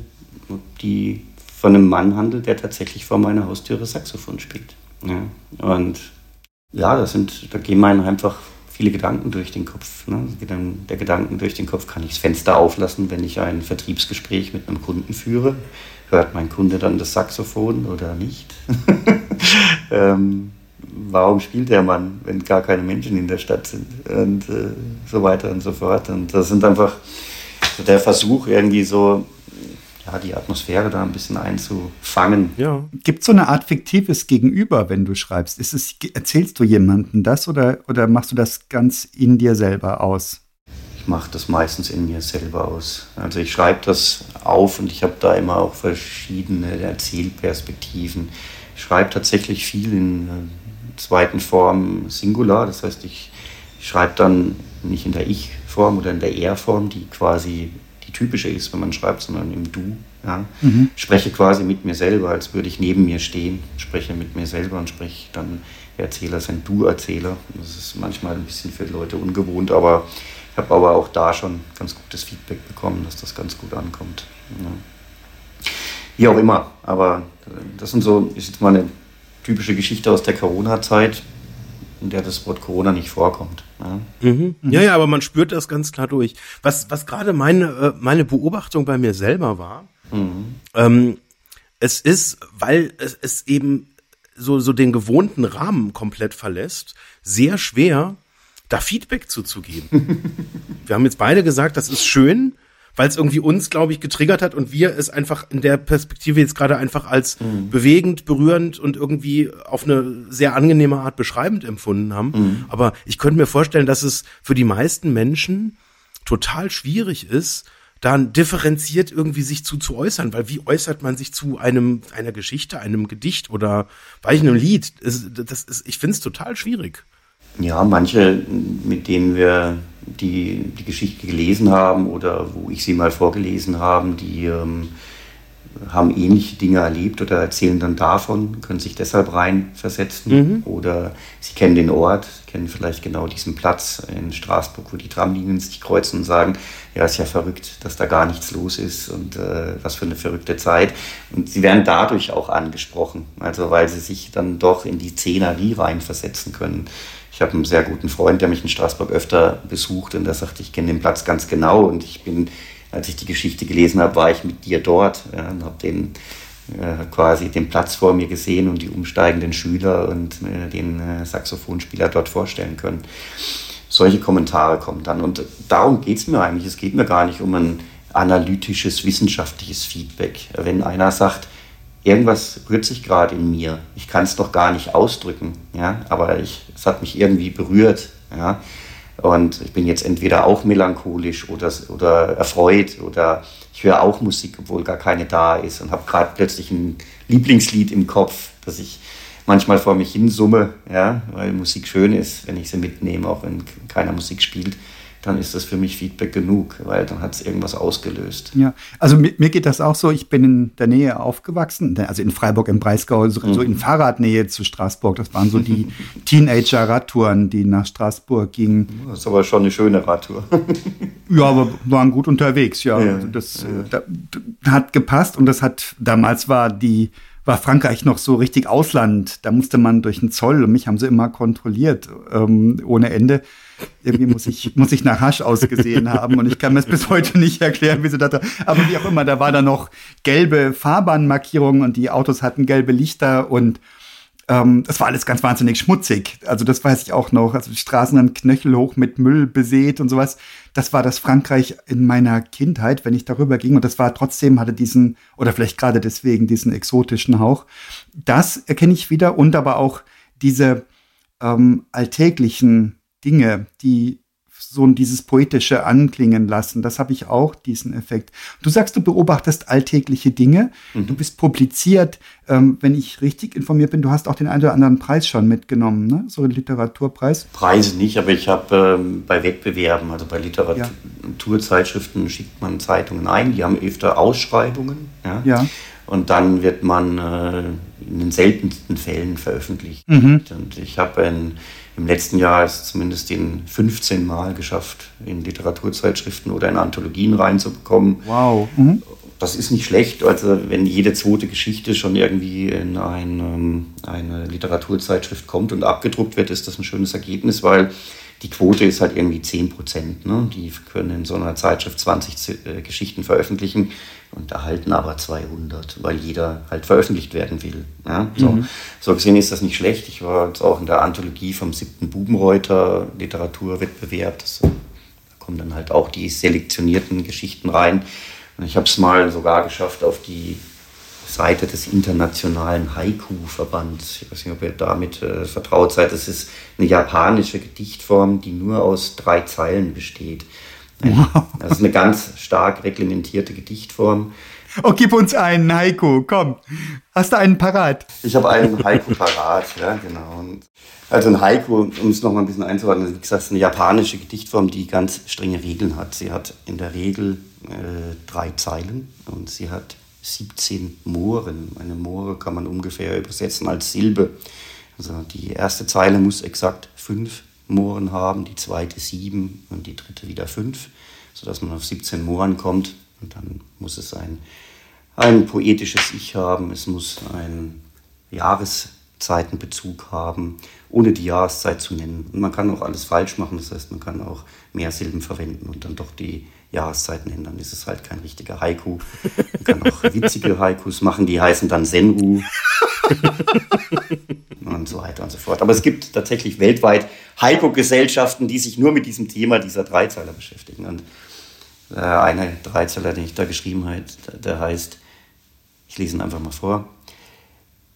die von einem Mann handelt, der tatsächlich vor meiner Haustüre Saxophon spielt. Ja. Und ja, das sind, da gehen meinen einfach viele Gedanken durch den Kopf. Ne? Der Gedanken durch den Kopf, kann ich das Fenster auflassen, wenn ich ein Vertriebsgespräch mit einem Kunden führe? Hört mein Kunde dann das Saxophon oder nicht? ähm, warum spielt der Mann, wenn gar keine Menschen in der Stadt sind? Und äh, so weiter und so fort. Und das sind einfach der Versuch, irgendwie so ja, die Atmosphäre da ein bisschen einzufangen. Ja. Gibt es so eine Art fiktives Gegenüber, wenn du schreibst? Ist es, erzählst du jemandem das oder, oder machst du das ganz in dir selber aus? Ich mache das meistens in mir selber aus. Also ich schreibe das auf und ich habe da immer auch verschiedene Erzählperspektiven. Ich schreibe tatsächlich viel in äh, zweiten Form Singular, das heißt, ich, ich schreibe dann nicht in der Ich-Form oder in der Er-Form, die quasi typische ist, wenn man schreibt, sondern im Du. Ja. Mhm. Spreche quasi mit mir selber, als würde ich neben mir stehen, spreche mit mir selber und spreche dann, Erzähler sind Du-Erzähler. Das ist manchmal ein bisschen für Leute ungewohnt, aber ich habe aber auch da schon ganz gutes Feedback bekommen, dass das ganz gut ankommt. Ja. Wie auch immer, aber das sind so, ist jetzt mal eine typische Geschichte aus der Corona-Zeit in der das Wort Corona nicht vorkommt. Ja. Mhm. ja, ja, aber man spürt das ganz klar durch. Was, was gerade meine, äh, meine Beobachtung bei mir selber war, mhm. ähm, es ist, weil es, es eben so, so den gewohnten Rahmen komplett verlässt, sehr schwer, da Feedback zuzugeben. Wir haben jetzt beide gesagt, das ist schön, weil es irgendwie uns, glaube ich, getriggert hat und wir es einfach in der Perspektive jetzt gerade einfach als mhm. bewegend, berührend und irgendwie auf eine sehr angenehme Art beschreibend empfunden haben. Mhm. Aber ich könnte mir vorstellen, dass es für die meisten Menschen total schwierig ist, dann differenziert irgendwie sich zu, zu äußern, weil wie äußert man sich zu einem, einer Geschichte, einem Gedicht oder bei einem Lied? Das ist, ich finde es total schwierig. Ja, manche, mit denen wir die, die Geschichte gelesen haben oder wo ich sie mal vorgelesen habe, die ähm, haben ähnliche Dinge erlebt oder erzählen dann davon, können sich deshalb reinversetzen mhm. oder sie kennen den Ort, kennen vielleicht genau diesen Platz in Straßburg, wo die Tramlinien sich kreuzen und sagen, ja, ist ja verrückt, dass da gar nichts los ist und äh, was für eine verrückte Zeit. Und sie werden dadurch auch angesprochen, also weil sie sich dann doch in die Szenerie reinversetzen können. Ich habe einen sehr guten Freund, der mich in Straßburg öfter besucht und der sagt, ich kenne den Platz ganz genau und ich bin, als ich die Geschichte gelesen habe, war ich mit dir dort ja, und habe den äh, quasi den Platz vor mir gesehen und die umsteigenden Schüler und äh, den äh, Saxophonspieler dort vorstellen können. Solche Kommentare kommen dann und darum geht es mir eigentlich. Es geht mir gar nicht um ein analytisches, wissenschaftliches Feedback. Wenn einer sagt, irgendwas rührt sich gerade in mir. Ich kann es doch gar nicht ausdrücken, ja, aber ich, es hat mich irgendwie berührt, ja. Und ich bin jetzt entweder auch melancholisch oder, oder erfreut oder ich höre auch Musik, obwohl gar keine da ist und habe gerade plötzlich ein Lieblingslied im Kopf, das ich manchmal vor mich hin summe, ja, weil Musik schön ist, wenn ich sie mitnehme, auch wenn keiner Musik spielt dann ist das für mich Feedback genug, weil dann hat es irgendwas ausgelöst. Ja, also mir, mir, geht das auch so. Ich bin in der Nähe aufgewachsen, also in Freiburg im Breisgau, so, mhm. in. Fahrradnähe zu Straßburg. Das waren so die Teenager-Radtouren, die nach Straßburg gingen. Das ist aber schon eine schöne Radtour. ja, aber waren gut unterwegs, ja. ja, also das ja. Da, hat gepasst und das hat, damals war die war Frankreich noch so richtig Ausland. Da musste man durch den Zoll und mich haben sie immer kontrolliert ähm, ohne Ende. Irgendwie muss ich, muss ich nach Hasch ausgesehen haben und ich kann mir es bis heute nicht erklären, wie sie da, aber wie auch immer, da war da noch gelbe Fahrbahnmarkierungen und die Autos hatten gelbe Lichter und ähm, das war alles ganz wahnsinnig schmutzig. Also das weiß ich auch noch. Also die Straßen dann knöchelhoch mit Müll besät und sowas. Das war das Frankreich in meiner Kindheit, wenn ich darüber ging. Und das war trotzdem, hatte diesen, oder vielleicht gerade deswegen, diesen exotischen Hauch. Das erkenne ich wieder und aber auch diese ähm, alltäglichen Dinge, die so dieses poetische anklingen lassen. Das habe ich auch, diesen Effekt. Du sagst, du beobachtest alltägliche Dinge. Mhm. Du bist publiziert. Ähm, wenn ich richtig informiert bin, du hast auch den einen oder anderen Preis schon mitgenommen, ne? So einen Literaturpreis. Preise nicht, aber ich habe ähm, bei Wettbewerben, also bei Literaturzeitschriften ja. schickt man Zeitungen ein, die haben öfter Ausschreibungen. Ja. ja. Und dann wird man äh, in den seltensten Fällen veröffentlicht. Mhm. Und ich habe im letzten Jahr es zumindest den 15 Mal geschafft, in Literaturzeitschriften oder in Anthologien reinzubekommen. Wow. Mhm. Das ist nicht schlecht. Also wenn jede zweite Geschichte schon irgendwie in ein, ähm, eine Literaturzeitschrift kommt und abgedruckt wird, ist das ein schönes Ergebnis, weil die Quote ist halt irgendwie 10 Prozent. Ne? Die können in so einer Zeitschrift 20 äh, Geschichten veröffentlichen und erhalten aber 200, weil jeder halt veröffentlicht werden will. Ja? So. Mhm. so gesehen ist das nicht schlecht. Ich war jetzt auch in der Anthologie vom siebten Bubenreuter Literaturwettbewerb. Das, da kommen dann halt auch die selektionierten Geschichten rein. Und ich habe es mal sogar geschafft, auf die Seite des Internationalen Haiku-Verbands. Ich weiß nicht, ob ihr damit äh, vertraut seid. Das ist eine japanische Gedichtform, die nur aus drei Zeilen besteht. Wow. Das ist eine ganz stark reglementierte Gedichtform. Oh, gib uns einen Haiku, komm. Hast du einen parat? Ich habe einen Haiku parat, ja, genau. Und also ein Haiku, um es nochmal ein bisschen einzuordnen, wie gesagt, ist eine japanische Gedichtform, die ganz strenge Regeln hat. Sie hat in der Regel äh, drei Zeilen und sie hat 17 Mohren. Eine Moore kann man ungefähr übersetzen als Silbe. Also die erste Zeile muss exakt fünf Mohren haben, die zweite sieben und die dritte wieder fünf, sodass man auf 17 Mohren kommt. Und dann muss es ein, ein poetisches Ich haben, es muss einen Jahreszeitenbezug haben, ohne die Jahreszeit zu nennen. Und man kann auch alles falsch machen, das heißt, man kann auch mehr Silben verwenden und dann doch die Jahreszeiten ändern. ist es halt kein richtiger Haiku. Man kann auch witzige Haikus machen, die heißen dann Senru. und so weiter und so fort. Aber es gibt tatsächlich weltweit Haiku-Gesellschaften, die sich nur mit diesem Thema dieser Dreizeiler beschäftigen. Und äh, einer Dreizeiler, den ich da geschrieben habe, der heißt, ich lese ihn einfach mal vor,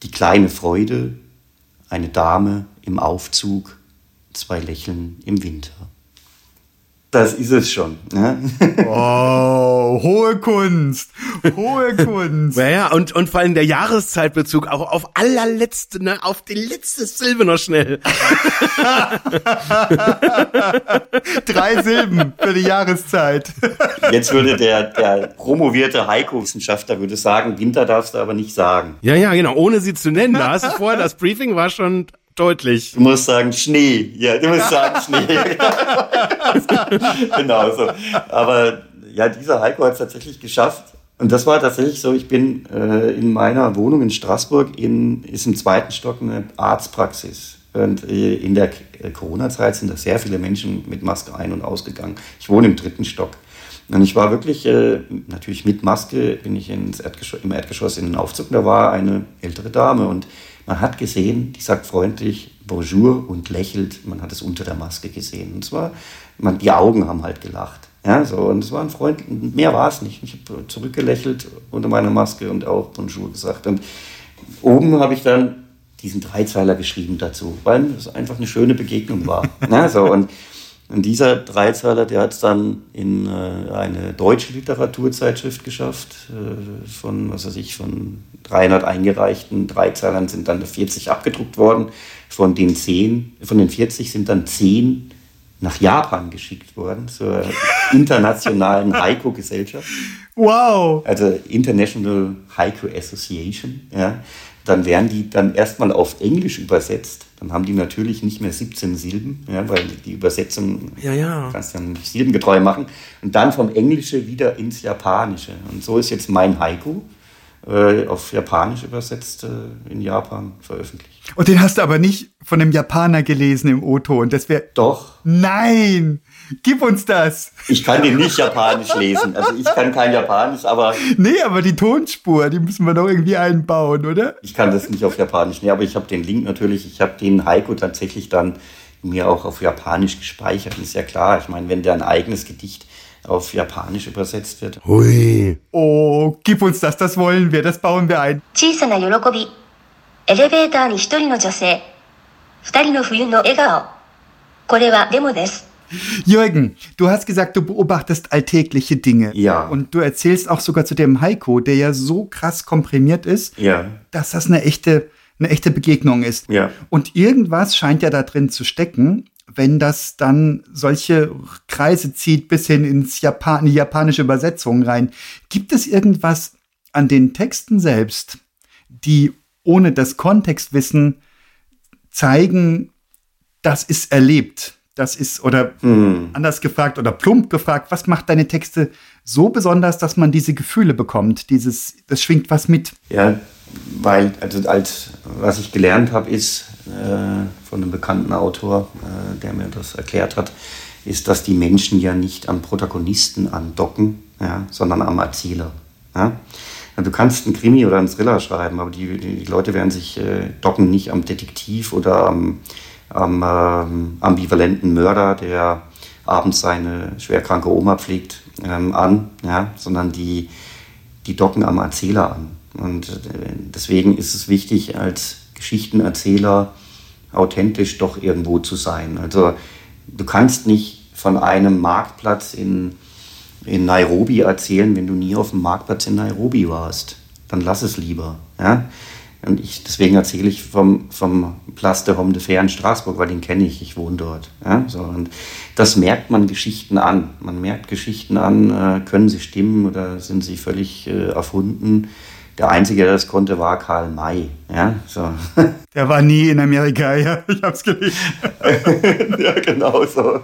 die kleine Freude, eine Dame im Aufzug, zwei Lächeln im Winter. Das ist es schon. Ne? Oh, hohe Kunst. Hohe Kunst. Naja, und, und vor allem der Jahreszeitbezug auch auf allerletzte, ne, auf die letzte Silbe noch schnell. Drei Silben für die Jahreszeit. Jetzt würde der, der promovierte Heiko-Wissenschaftler würde sagen, Winter darfst du aber nicht sagen. Ja, ja, genau, ohne sie zu nennen. Da hast du vorher, das Briefing war schon deutlich. Du musst sagen Schnee. Ja, du musst sagen Schnee. genau so. Aber ja, dieser Heiko hat es tatsächlich geschafft. Und das war tatsächlich so, ich bin äh, in meiner Wohnung in Straßburg, in, ist im zweiten Stock eine Arztpraxis. Und äh, in der äh, Corona-Zeit sind da sehr viele Menschen mit Maske ein- und ausgegangen. Ich wohne im dritten Stock. Und ich war wirklich, äh, natürlich mit Maske, bin ich ins Erdgeschoss, im Erdgeschoss in den Aufzug. Da war eine ältere Dame und man hat gesehen, die sagt freundlich Bonjour und lächelt. Man hat es unter der Maske gesehen. Und zwar, man, die Augen haben halt gelacht. Ja, so, und es war ein Freund, mehr war es nicht. Ich habe zurückgelächelt unter meiner Maske und auch Bonjour gesagt. Und oben habe ich dann diesen Dreizeiler geschrieben dazu, weil es einfach eine schöne Begegnung war. ja, so, und und dieser Dreizeiler, der hat es dann in äh, eine deutsche Literaturzeitschrift geschafft. Äh, von, was weiß ich, von 300 eingereichten Dreizeilern sind dann 40 abgedruckt worden. Von den 10, von den 40 sind dann 10 nach Japan geschickt worden, zur internationalen Haiku-Gesellschaft. Wow! Also International Haiku Association. Ja. Dann werden die dann erstmal auf Englisch übersetzt dann haben die natürlich nicht mehr 17 Silben, ja, weil die Übersetzung ja, ja. kannst du ja nicht silbengetreu machen. Und dann vom Englische wieder ins Japanische. Und so ist jetzt mein Haiku. äh, auf Japanisch übersetzt äh, in Japan veröffentlicht. Und den hast du aber nicht von einem Japaner gelesen im O-Ton. Das wäre. Doch. Nein! Gib uns das! Ich kann den nicht Japanisch lesen. Also ich kann kein Japanisch, aber. Nee, aber die Tonspur, die müssen wir doch irgendwie einbauen, oder? Ich kann das nicht auf Japanisch. Nee, aber ich habe den Link natürlich, ich habe den Heiko tatsächlich dann mir auch auf Japanisch gespeichert. Ist ja klar. Ich meine, wenn der ein eigenes Gedicht auf Japanisch übersetzt wird. Hui. Oh, gib uns das, das wollen wir, das bauen wir ein. 小さな喜び。エレベーターに一人の女性。二人の冬の笑顔。これはデモです。 Jürgen, du hast gesagt, du beobachtest alltägliche Dinge. Ja. Und du erzählst auch sogar zu dem Heiko, der ja so krass komprimiert ist, Ja. dass das eine echte, eine echte Begegnung ist. Ja. Und irgendwas scheint ja da drin zu stecken, wenn das dann solche Kreise zieht bis hin ins Japan, in die japanische Übersetzung rein. Gibt es irgendwas an den Texten selbst, die ohne das Kontextwissen zeigen, das ist erlebt? Das ist, oder anders gefragt oder plump gefragt, was macht deine Texte so besonders, dass man diese Gefühle bekommt? Dieses, das schwingt was mit. Ja, weil, also als, was ich gelernt habe, ist äh, von einem bekannten Autor, äh, der mir das erklärt hat, ist, dass die Menschen ja nicht am Protagonisten andocken, ja, sondern am Erzähler. Ja, Du kannst einen Krimi oder einen Thriller schreiben, aber die, die Leute werden sich äh, docken nicht am Detektiv oder am, am ähm, ambivalenten Mörder, der abends seine schwerkranke Oma pflegt, ähm, an, ja? sondern die, die docken am Erzähler an. Und äh, deswegen ist es wichtig, als Geschichtenerzähler authentisch doch irgendwo zu sein. Also du kannst nicht von einem Marktplatz in, in Nairobi erzählen, wenn du nie auf dem Marktplatz in Nairobi warst. Dann lass es lieber. Ja? Und ich, deswegen erzähle ich vom, vom Place de Homme de Fer in Straßburg, weil den kenne ich, ich wohne dort. Ja? So, und das merkt man Geschichten an. Man merkt Geschichten an, äh, können sie stimmen oder sind sie völlig äh, erfunden. Der Einzige, der das konnte, war Karl May. Ja? So. Der war nie in Amerika, ja, ich hab's gelesen. ja, genau so.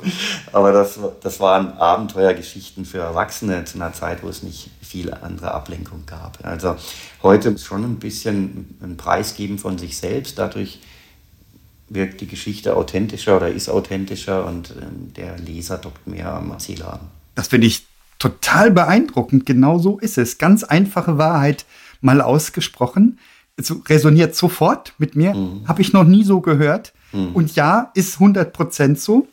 Aber das, das waren Abenteuergeschichten für Erwachsene zu einer Zeit, wo es nicht viel andere Ablenkung gab. Also heute schon ein bisschen ein Preisgeben von sich selbst. Dadurch wirkt die Geschichte authentischer oder ist authentischer und ähm, der Leser dockt mehr am Erzähler an. Das finde ich total beeindruckend. Genau so ist es. Ganz einfache Wahrheit mal ausgesprochen. Es resoniert sofort mit mir. Habe ich noch nie so gehört. Und ja, ist 100 Prozent so.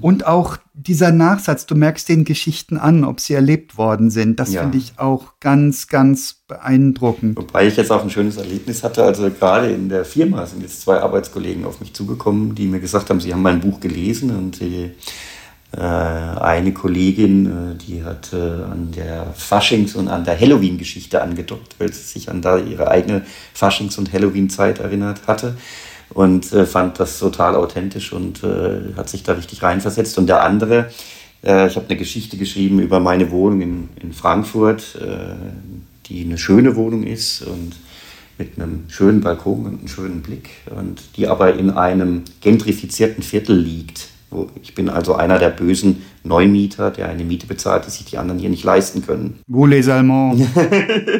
Und auch dieser Nachsatz, du merkst den Geschichten an, ob sie erlebt worden sind. Das Ja. finde ich auch ganz, ganz beeindruckend. Wobei ich jetzt auch ein schönes Erlebnis hatte. Also gerade in der Firma sind jetzt zwei Arbeitskollegen auf mich zugekommen, die mir gesagt haben, sie haben mein Buch gelesen und äh, eine Kollegin, äh, die hat äh, an der Faschings- und an der Halloween-Geschichte angedockt, weil sie sich an da ihre eigene Faschings- und Halloween-Zeit erinnert hatte und äh, fand das total authentisch und äh, hat sich da richtig reinversetzt. Und der andere, äh, ich habe eine Geschichte geschrieben über meine Wohnung in, Frankfurt, äh, die eine schöne Wohnung ist und mit einem schönen Balkon und einem schönen Blick und die aber in einem gentrifizierten Viertel liegt. Ich bin also einer der bösen Neumieter, der eine Miete bezahlt, die sich die anderen hier nicht leisten können. Wo les Allemands?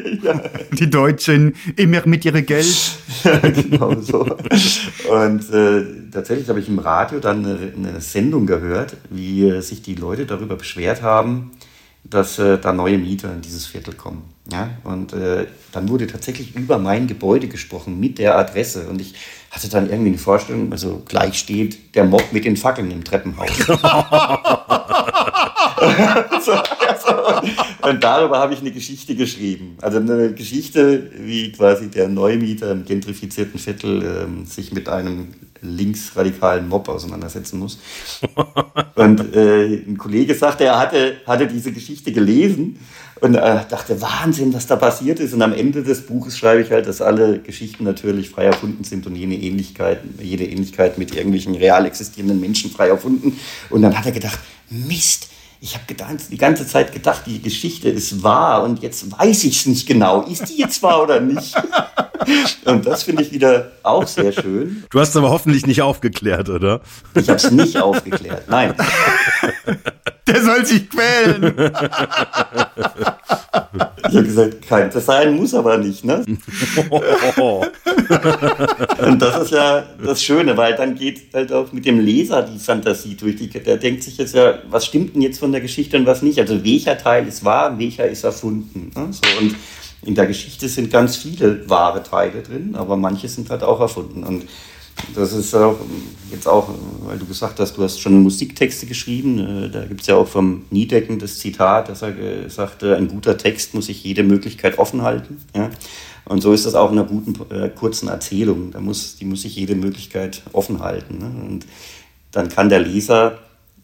Die Deutschen immer mit ihrem Geld. genau so. Und äh, tatsächlich habe ich im Radio dann eine, eine Sendung gehört, wie äh, sich die Leute darüber beschwert haben, dass äh, da neue Mieter in dieses Viertel kommen. Ja? Und äh, dann wurde tatsächlich über mein Gebäude gesprochen mit der Adresse. Und ich hatte dann irgendwie eine Vorstellung, also gleich steht der Mob mit den Fackeln im Treppenhaus. so, so. Und darüber habe ich eine Geschichte geschrieben. Also eine Geschichte, wie quasi der Neumieter im gentrifizierten Viertel ähm, sich mit einem linksradikalen Mob auseinandersetzen muss. Und äh, ein Kollege sagte, er hatte, hatte diese Geschichte gelesen und äh, dachte, Wahnsinn, was da passiert ist. Und am Ende des Buches schreibe ich halt, dass alle Geschichten natürlich frei erfunden sind und jede Ähnlichkeit, jede Ähnlichkeit mit irgendwelchen real existierenden Menschen frei erfunden. Und dann hat er gedacht, Mist, ich habe die ganze Zeit gedacht, die Geschichte ist wahr und jetzt weiß ich es nicht genau. Ist die jetzt wahr oder nicht? Und das finde ich wieder auch sehr schön. Du hast aber hoffentlich nicht aufgeklärt, oder? Ich habe es nicht aufgeklärt. Nein. Der soll sich quälen. Ich habe gesagt, kein das sein muss aber nicht, ne? Und das ist ja das Schöne, weil dann geht halt auch mit dem Leser die Fantasie durch. Die, der denkt sich jetzt ja, was stimmt denn jetzt von der Geschichte und was nicht? Also welcher Teil ist wahr, welcher ist erfunden? Ne? So, und in der Geschichte sind ganz viele wahre Teile drin, aber manche sind halt auch erfunden. Und das ist auch jetzt auch, weil du gesagt hast, du hast schon Musiktexte geschrieben. äh, Da gibt es ja auch vom Niedecken das Zitat, dass er sagte, ein guter Text muss sich jede Möglichkeit offen halten. Ja? Und so ist das auch in einer guten, äh, kurzen Erzählung. Da muss, die muss sich jede Möglichkeit offen halten. Ne? Und dann kann der Leser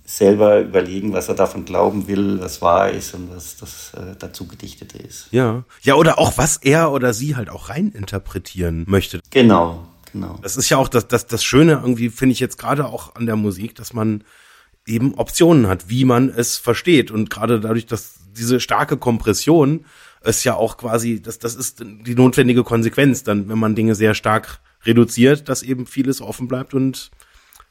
selber überlegen, was er davon glauben will, was wahr ist und was das äh, dazu gedichtete ist. Ja. Ja, oder auch was er oder sie halt auch reininterpretieren möchte. Genau, genau. Das ist ja auch das, das, das Schöne irgendwie, finde ich jetzt gerade auch an der Musik, dass man eben Optionen hat, wie man es versteht. Und gerade dadurch, dass diese starke Kompression ist ja auch quasi, das, das ist die notwendige Konsequenz, dann, wenn man Dinge sehr stark reduziert, dass eben vieles offen bleibt und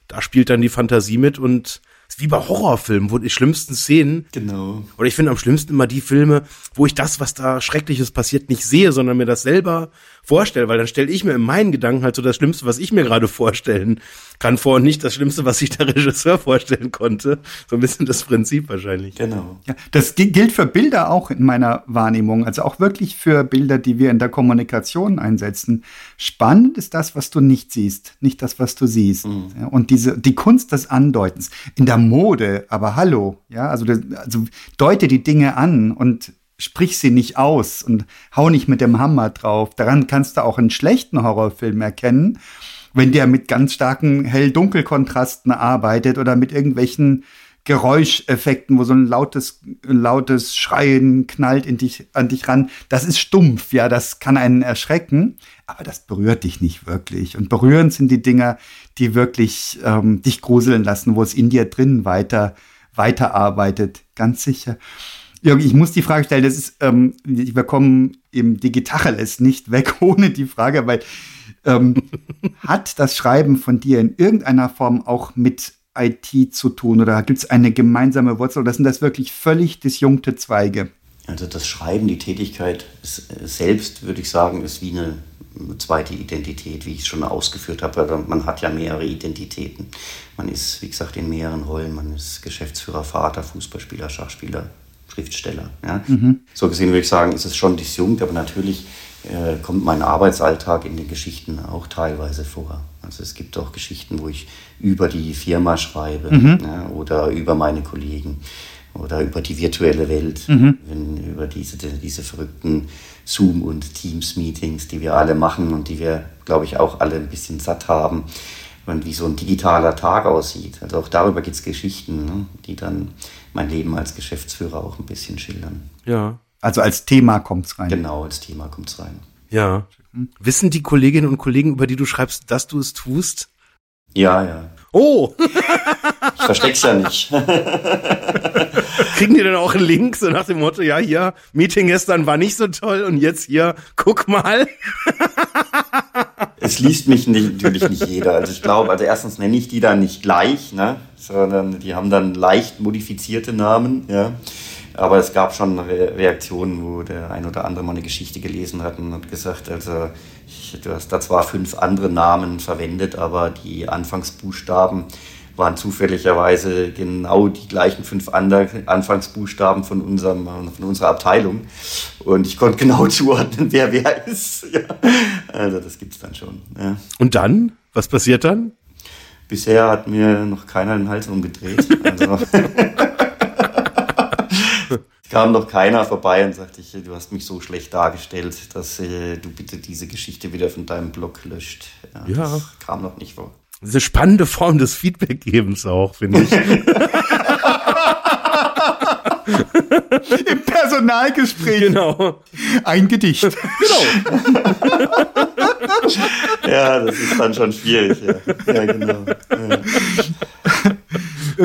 da spielt dann die Fantasie mit und ist wie bei Horrorfilmen, wo die schlimmsten Szenen Genau. oder ich finde am schlimmsten immer die Filme, wo ich das, was da Schreckliches passiert, nicht sehe, sondern mir das selber vorstelle, weil dann stelle ich mir in meinen Gedanken halt so das Schlimmste, was ich mir gerade vorstellen kann vor und nicht das Schlimmste, was sich der Regisseur vorstellen konnte. So ein bisschen das Prinzip wahrscheinlich. Genau. Ja, das gi- gilt für Bilder auch in meiner Wahrnehmung, also auch wirklich für Bilder, die wir in der Kommunikation einsetzen. Spannend ist das, was du nicht siehst, nicht das, was du siehst. Ja, und diese, die Kunst des Andeutens. In der Mode, aber hallo, ja, also, also deute die Dinge an und sprich sie nicht aus und hau nicht mit dem Hammer drauf. Daran kannst du auch einen schlechten Horrorfilm erkennen, wenn der mit ganz starken Hell-Dunkel-Kontrasten arbeitet oder mit irgendwelchen Geräuscheffekten, wo so ein lautes, lautes Schreien knallt in dich, an dich ran. Das ist stumpf, ja, das kann einen erschrecken, aber das berührt dich nicht wirklich. Und berührend sind die Dinger, die wirklich ähm, dich gruseln lassen, wo es in dir drin weiter, weiterarbeitet, ganz sicher. Jürgen, ich muss die Frage stellen, das ist, ähm, wir kommen im Digitacheles nicht weg ohne die Frage, weil ähm, hat das Schreiben von dir in irgendeiner Form auch mit IT zu tun oder gibt es eine gemeinsame Wurzel oder sind das wirklich völlig disjunkte Zweige? Also das Schreiben, die Tätigkeit selbst, würde ich sagen, ist wie eine zweite Identität, wie ich es schon ausgeführt habe. Man hat ja mehrere Identitäten. Man ist, wie gesagt, in mehreren Rollen. Man ist Geschäftsführer, Vater, Fußballspieler, Schachspieler, Schriftsteller. Ja? So gesehen würde ich sagen, ist es schon disjunkt, aber natürlich äh, kommt mein Arbeitsalltag in den Geschichten auch teilweise vor. Also es gibt auch Geschichten, wo ich über die Firma schreibe ja, oder über meine Kollegen oder über die virtuelle Welt, wenn, über diese, diese verrückten Zoom- und Teams-Meetings, die wir alle machen und die wir, glaube ich, auch alle ein bisschen satt haben und wie so ein digitaler Tag aussieht. Also auch darüber gibt es Geschichten, ne, die dann mein Leben als Geschäftsführer auch ein bisschen schildern. Ja. Also als Thema kommt's rein. Genau, als Thema kommt es rein. Ja. Wissen die Kolleginnen und Kollegen, über die du schreibst, dass du es tust? Ja, ja. Oh, Ich versteck's ja nicht. kriegen die dann auch einen Link, so nach dem Motto, ja, hier, Meeting gestern war nicht so toll und jetzt hier, guck mal. Es liest mich nicht, natürlich nicht jeder. Also ich glaube, also erstens nenne ich die dann nicht gleich, ne? sondern die haben dann leicht modifizierte Namen. Ja? Aber es gab schon Re Reaktionen, wo der ein oder andere mal eine Geschichte gelesen hat und hat gesagt, also ich, du hast da zwar fünf andere Namen verwendet, aber die Anfangsbuchstaben waren zufälligerweise genau die gleichen fünf Anfangsbuchstaben von, unserem, von unserer Abteilung. Und ich konnte genau zuordnen, wer wer ist. Ja. Also das gibt's dann schon. Ja. Und dann? Was passiert dann? Bisher hat mir noch keiner den Hals umgedreht. Also es kam noch keiner vorbei und sagte, ich, du hast mich so schlecht dargestellt, dass äh, du bitte diese Geschichte wieder von deinem Blog löscht. Ja. Das kam noch nicht vor. Diese spannende Form des Feedbackgebens auch, finde ich. Im Personalgespräch genau. ein Gedicht. Genau. Ja, das ist dann schon schwierig. Ja, ja genau. Ja.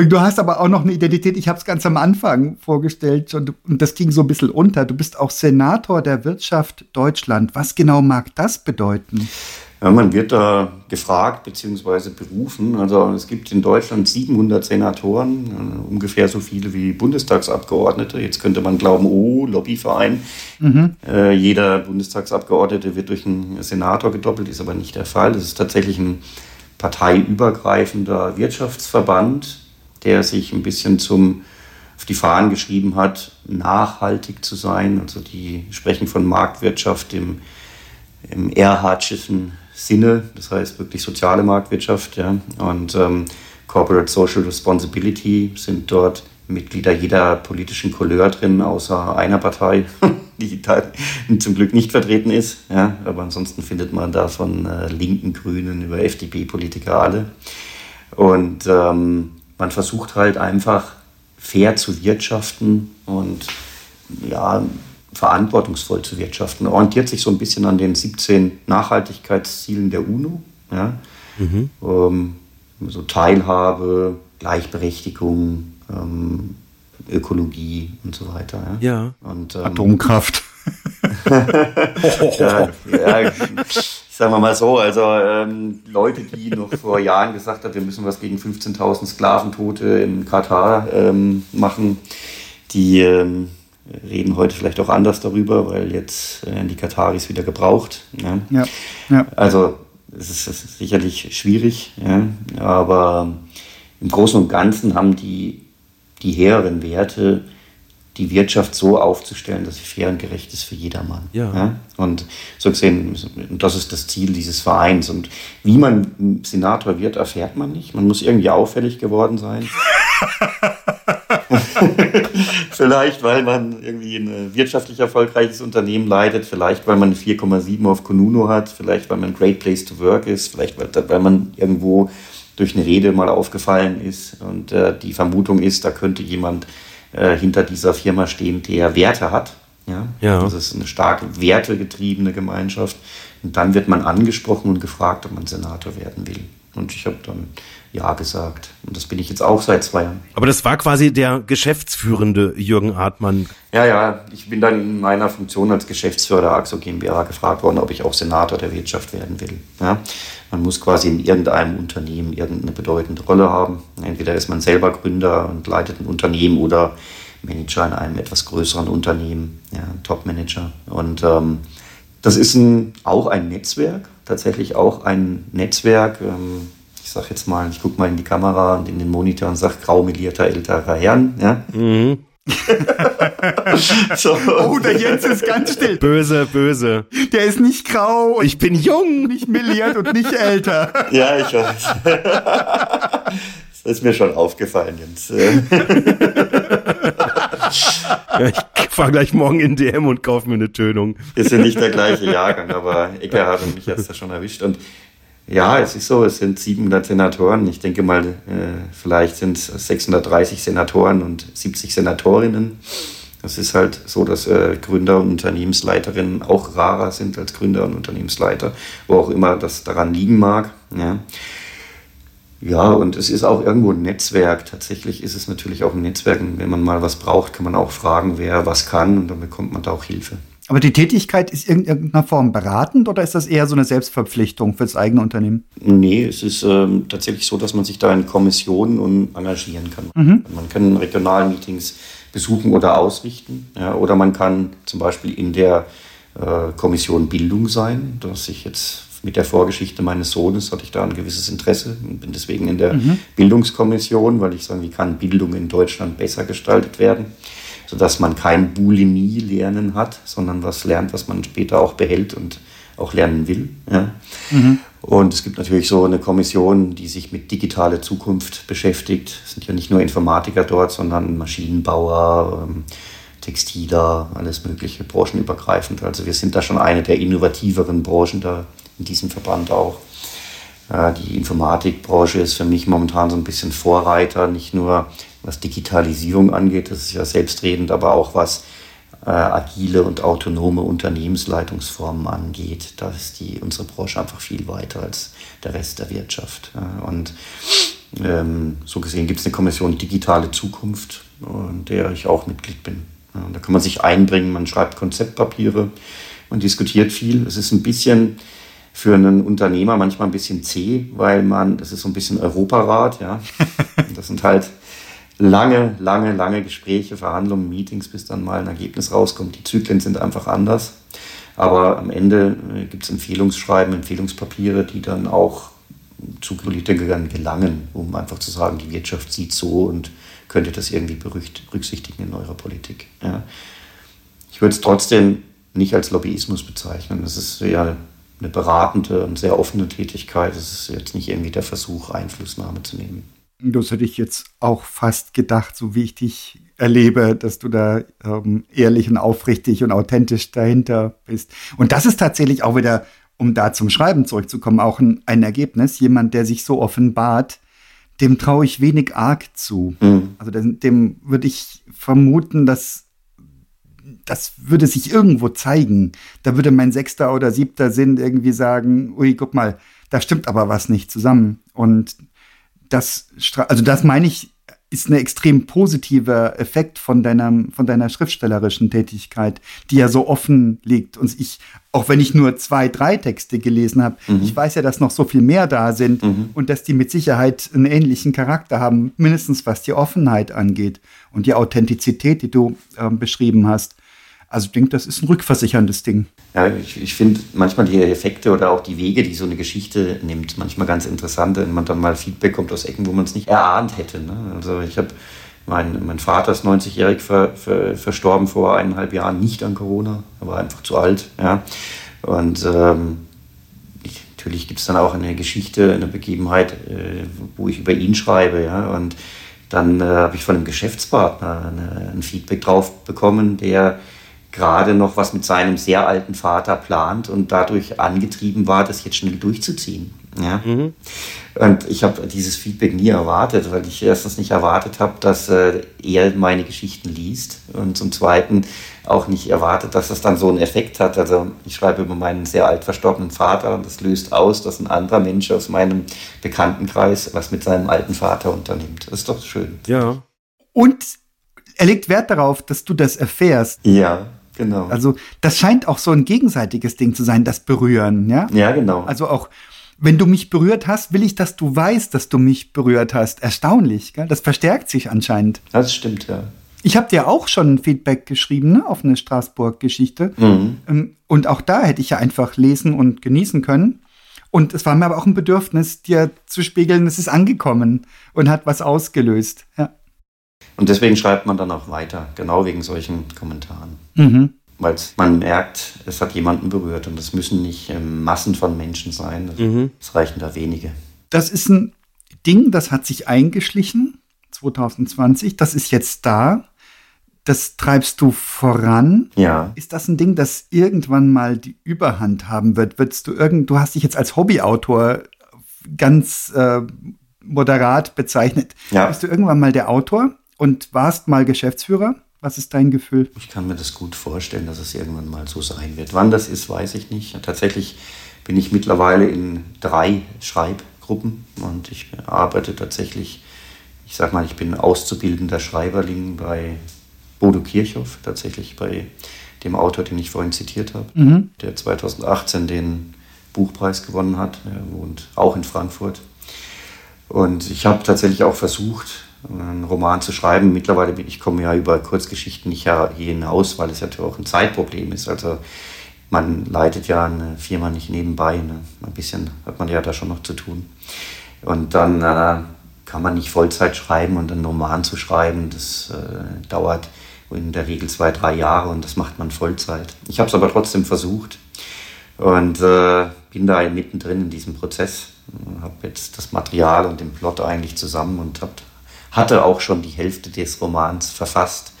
Du hast aber auch noch eine Identität, ich habe es ganz am Anfang vorgestellt und, und das ging so ein bisschen unter. Du bist auch Senator der Wirtschaft Deutschland. Was genau mag das bedeuten? Ja, man wird da gefragt bzw. berufen. Also es gibt in Deutschland 700 Senatoren, äh, ungefähr so viele wie Bundestagsabgeordnete. Jetzt könnte man glauben, oh, Lobbyverein. Mhm. Äh, jeder Bundestagsabgeordnete wird durch einen Senator gedoppelt, ist aber nicht der Fall. Das ist tatsächlich ein parteiübergreifender Wirtschaftsverband, der sich ein bisschen zum auf die Fahnen geschrieben hat, nachhaltig zu sein. Also die sprechen von Marktwirtschaft im, im Erhardtschen Sinne, das heißt wirklich soziale Marktwirtschaft. Ja. Und ähm, Corporate Social Responsibility sind dort Mitglieder jeder politischen Couleur drin, außer einer Partei, die zum Glück nicht vertreten ist. Ja. Aber ansonsten findet man da von äh, linken Grünen über FDP-Politiker alle. Und ähm, man versucht halt einfach fair zu wirtschaften und ja, verantwortungsvoll zu wirtschaften. Orientiert sich so ein bisschen an den 17 Nachhaltigkeitszielen der UNO. Ja? Mhm. Ähm, so Teilhabe, Gleichberechtigung, ähm, Ökologie und so weiter. Ja. ja. Und, ähm, Atomkraft. ja, ja, sagen wir mal so, also ähm, Leute, die noch vor Jahren gesagt haben, wir müssen was gegen 15.000 Sklaventote in Katar ähm, machen, die ähm, reden heute vielleicht auch anders darüber, weil jetzt äh, die Kataris wieder gebraucht. Ja. ja, ja. Also es ist, es ist sicherlich schwierig, ja, aber im Großen und Ganzen haben die, die höheren Werte die Wirtschaft so aufzustellen, dass sie fair und gerecht ist für jedermann. Ja. ja. Und so gesehen, das ist das Ziel dieses Vereins. Und wie man Senator wird, erfährt man nicht. Man muss irgendwie auffällig geworden sein. vielleicht, weil man irgendwie ein wirtschaftlich erfolgreiches Unternehmen leitet, vielleicht, weil man 4,7 auf Konuno hat, vielleicht, weil man ein Great Place to Work ist, vielleicht, weil man irgendwo durch eine Rede mal aufgefallen ist. Und äh, die Vermutung ist, da könnte jemand äh, hinter dieser Firma stehen, der Werte hat. Ja? ja. Das ist eine stark wertegetriebene Gemeinschaft. Und dann wird man angesprochen und gefragt, ob man Senator werden will. Und ich habe dann Ja gesagt. Und das bin ich jetzt auch seit zwei Jahren. Aber das war quasi der geschäftsführende Jürgen Artmann. Ja, ja. Ich bin dann in meiner Funktion als Geschäftsführer der AXO GmbH gefragt worden, ob ich auch Senator der Wirtschaft werden will. Ja? Man muss quasi in irgendeinem Unternehmen irgendeine bedeutende Rolle haben. Entweder ist man selber Gründer und leitet ein Unternehmen oder Manager in einem etwas größeren Unternehmen, ja, Top-Manager. Und ähm, das ist ein, auch ein Netzwerk, tatsächlich auch ein Netzwerk. Ähm, ich sage jetzt mal, ich gucke mal in die Kamera und in den Monitor und sage graumelierter älterer Herren. Ja? Mhm. so. Oh, der Jens ist ganz still. Böse, böse. Der ist nicht grau. Ich bin jung. Nicht milliert und nicht älter. Ja, ich weiß. Das ist mir schon aufgefallen, Jens. Ja, ich fahre gleich morgen in DM und kaufe mir eine Tönung. Wir sind nicht der gleiche Jahrgang, aber Eckhard und mich hat es ja schon erwischt. Und ja, es ist so, es sind 700 Senatoren. Ich denke mal, äh, vielleicht sind es 630 Senatoren und 70 Senatorinnen. Es ist halt so, dass äh, Gründer und Unternehmensleiterinnen auch rarer sind als Gründer und Unternehmensleiter, wo auch immer das daran liegen mag. Ja. Ja, und es ist auch irgendwo ein Netzwerk. Tatsächlich ist es natürlich auch ein Netzwerk. Und wenn man mal was braucht, kann man auch fragen, wer was kann und dann bekommt man da auch Hilfe. Aber die Tätigkeit ist in irgendeiner Form beratend oder ist das eher so eine Selbstverpflichtung fürs eigene Unternehmen? Nee, es ist ähm, tatsächlich so, dass man sich da in Kommissionen engagieren kann. Mhm. Man kann Regionalmeetings besuchen oder ausrichten. Ja, oder man kann zum Beispiel in der äh, Kommission Bildung sein, dass ich jetzt mit der Vorgeschichte meines Sohnes hatte ich da ein gewisses Interesse und bin deswegen in der mhm. Bildungskommission, weil ich sage, wie kann Bildung in Deutschland besser gestaltet werden sodass man kein Bulimie-Lernen hat, sondern was lernt, was man später auch behält und auch lernen will. Ja. Mhm. Und es gibt natürlich so eine Kommission, die sich mit digitaler Zukunft beschäftigt. Es sind ja nicht nur Informatiker dort, sondern Maschinenbauer, ähm, Textiler, alles mögliche, branchenübergreifend. Also wir sind da schon eine der innovativeren Branchen da in diesem Verband auch. Die Informatikbranche ist für mich momentan so ein bisschen Vorreiter, nicht nur was Digitalisierung angeht, das ist ja selbstredend, aber auch was äh, agile und autonome Unternehmensleitungsformen angeht. Da ist die, unsere Branche einfach viel weiter als der Rest der Wirtschaft. Ja. Und ähm, so gesehen gibt es eine Kommission Digitale Zukunft, in der ich auch Mitglied bin. Ja, da kann man sich einbringen, man schreibt Konzeptpapiere, man diskutiert viel. Es ist ein bisschen für einen Unternehmer manchmal ein bisschen zäh, weil man, das ist so ein bisschen Europarat, ja. Das sind halt lange, lange, lange Gespräche, Verhandlungen, Meetings, bis dann mal ein Ergebnis rauskommt. Die Zyklen sind einfach anders. Aber am Ende äh, gibt es Empfehlungsschreiben, Empfehlungspapiere, die dann auch zu Politikern gelangen, um einfach zu sagen, die Wirtschaft sieht so und könnte das irgendwie berücksichtigen in eurer Politik. Ja. Ich würde es trotzdem nicht als Lobbyismus bezeichnen. Das ist ja eine beratende und sehr offene Tätigkeit. Es ist jetzt nicht irgendwie der Versuch, Einflussnahme zu nehmen. Das hätte ich jetzt auch fast gedacht, so wie ich dich erlebe, dass du da ähm, ehrlich und aufrichtig und authentisch dahinter bist. Und das ist tatsächlich auch wieder, um da zum Schreiben zurückzukommen, auch ein, ein Ergebnis. Jemand, der sich so offenbart, dem traue ich wenig arg zu. Mhm. Also dem, dem würde ich vermuten, dass das würde sich irgendwo zeigen. Da würde mein sechster oder siebter Sinn irgendwie sagen, ui, guck mal, da stimmt aber was nicht zusammen. Und das, also das meine ich, ist ein extrem positiver Effekt von deiner, von deiner schriftstellerischen Tätigkeit, die ja so offen liegt. Und ich, auch wenn ich nur zwei, drei Texte gelesen habe, mhm. ich weiß ja, dass noch so viel mehr da sind mhm. und dass die mit Sicherheit einen ähnlichen Charakter haben, mindestens was die Offenheit angeht und die Authentizität, die du äh, beschrieben hast. Also ich denke, das ist ein rückversicherndes Ding. Ja, ich, ich finde manchmal die Effekte oder auch die Wege, die so eine Geschichte nimmt, manchmal ganz interessant, wenn man dann mal Feedback kommt aus Ecken, wo man es nicht erahnt hätte. Ne? Also ich habe, mein, mein Vater ist 90-jährig ver, ver, verstorben vor eineinhalb Jahren, nicht an Corona, er war einfach zu alt. Ja? Und ähm, ich, natürlich gibt es dann auch eine Geschichte, eine Begebenheit, äh, wo ich über ihn schreibe. Ja? Und dann äh, habe ich von einem Geschäftspartner eine, ein Feedback drauf bekommen, der gerade noch was mit seinem sehr alten Vater plant und dadurch angetrieben war, das jetzt schnell durchzuziehen. Ja? Mhm. Und ich habe dieses Feedback nie erwartet, weil ich erstens nicht erwartet habe, dass äh, er meine Geschichten liest und zum Zweiten auch nicht erwartet, dass das dann so einen Effekt hat. Also ich schreibe über meinen sehr alt verstorbenen Vater und das löst aus, dass ein anderer Mensch aus meinem Bekanntenkreis was mit seinem alten Vater unternimmt. Das ist doch schön. Ja. Und er legt Wert darauf, dass du das erfährst. Ja. Genau. Also das scheint auch so ein gegenseitiges Ding zu sein, das Berühren, ja? Ja, genau. Also auch, wenn du mich berührt hast, will ich, dass du weißt, dass du mich berührt hast. Erstaunlich, gell? Das verstärkt sich anscheinend. Das stimmt, ja. Ich habe dir auch schon Feedback geschrieben ne, auf eine Straßburg-Geschichte. Mhm. Ähm, und auch da hätte ich ja einfach lesen und genießen können. Und es war mir aber auch ein Bedürfnis, dir zu spiegeln, es ist angekommen und hat was ausgelöst. Ja. Und deswegen schreibt man dann auch weiter, genau wegen solchen Kommentaren. Mhm. Weil man merkt, es hat jemanden berührt und es müssen nicht ähm, Massen von Menschen sein. Mhm. Es reichen da wenige. Das ist ein Ding, das hat sich eingeschlichen 2020. Das ist jetzt da. Das treibst du voran. Ja. Ist das ein Ding, das irgendwann mal die Überhand haben wird? Würdest du irgend, du hast dich jetzt als Hobbyautor ganz äh, moderat bezeichnet. Ja. Bist du irgendwann mal der Autor? Und warst mal Geschäftsführer. Was ist dein Gefühl? Ich kann mir das gut vorstellen, dass es irgendwann mal so sein wird. Wann das ist, weiß ich nicht. Tatsächlich bin ich mittlerweile in drei Schreibgruppen und ich arbeite tatsächlich, ich sag mal, ich bin auszubildender Schreiberling bei Bodo Kirchhoff, tatsächlich bei dem Autor, den ich vorhin zitiert habe, mhm. der 2018 den Buchpreis gewonnen hat. Er wohnt auch in Frankfurt. Und ich habe tatsächlich auch versucht, einen Roman zu schreiben. Mittlerweile bin ich komme ja über Kurzgeschichten nicht hinaus, weil es natürlich auch ein Zeitproblem ist. Also man leitet ja eine Firma nicht nebenbei. Ne? Ein bisschen hat man ja da schon noch zu tun. Und dann äh, kann man nicht Vollzeit schreiben und einen Roman zu schreiben, das äh, dauert in der Regel zwei, drei Jahre und das macht man Vollzeit. Ich habe es aber trotzdem versucht und äh, bin da mittendrin in diesem Prozess. Habe jetzt das Material und den Plot eigentlich zusammen und habe hatte auch schon die Hälfte des Romans verfasst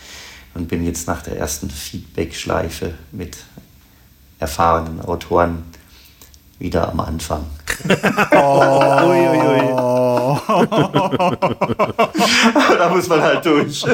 und bin jetzt nach der ersten Feedback-Schleife mit erfahrenen Autoren wieder am Anfang. oh. ui, ui, ui. da muss man halt durch.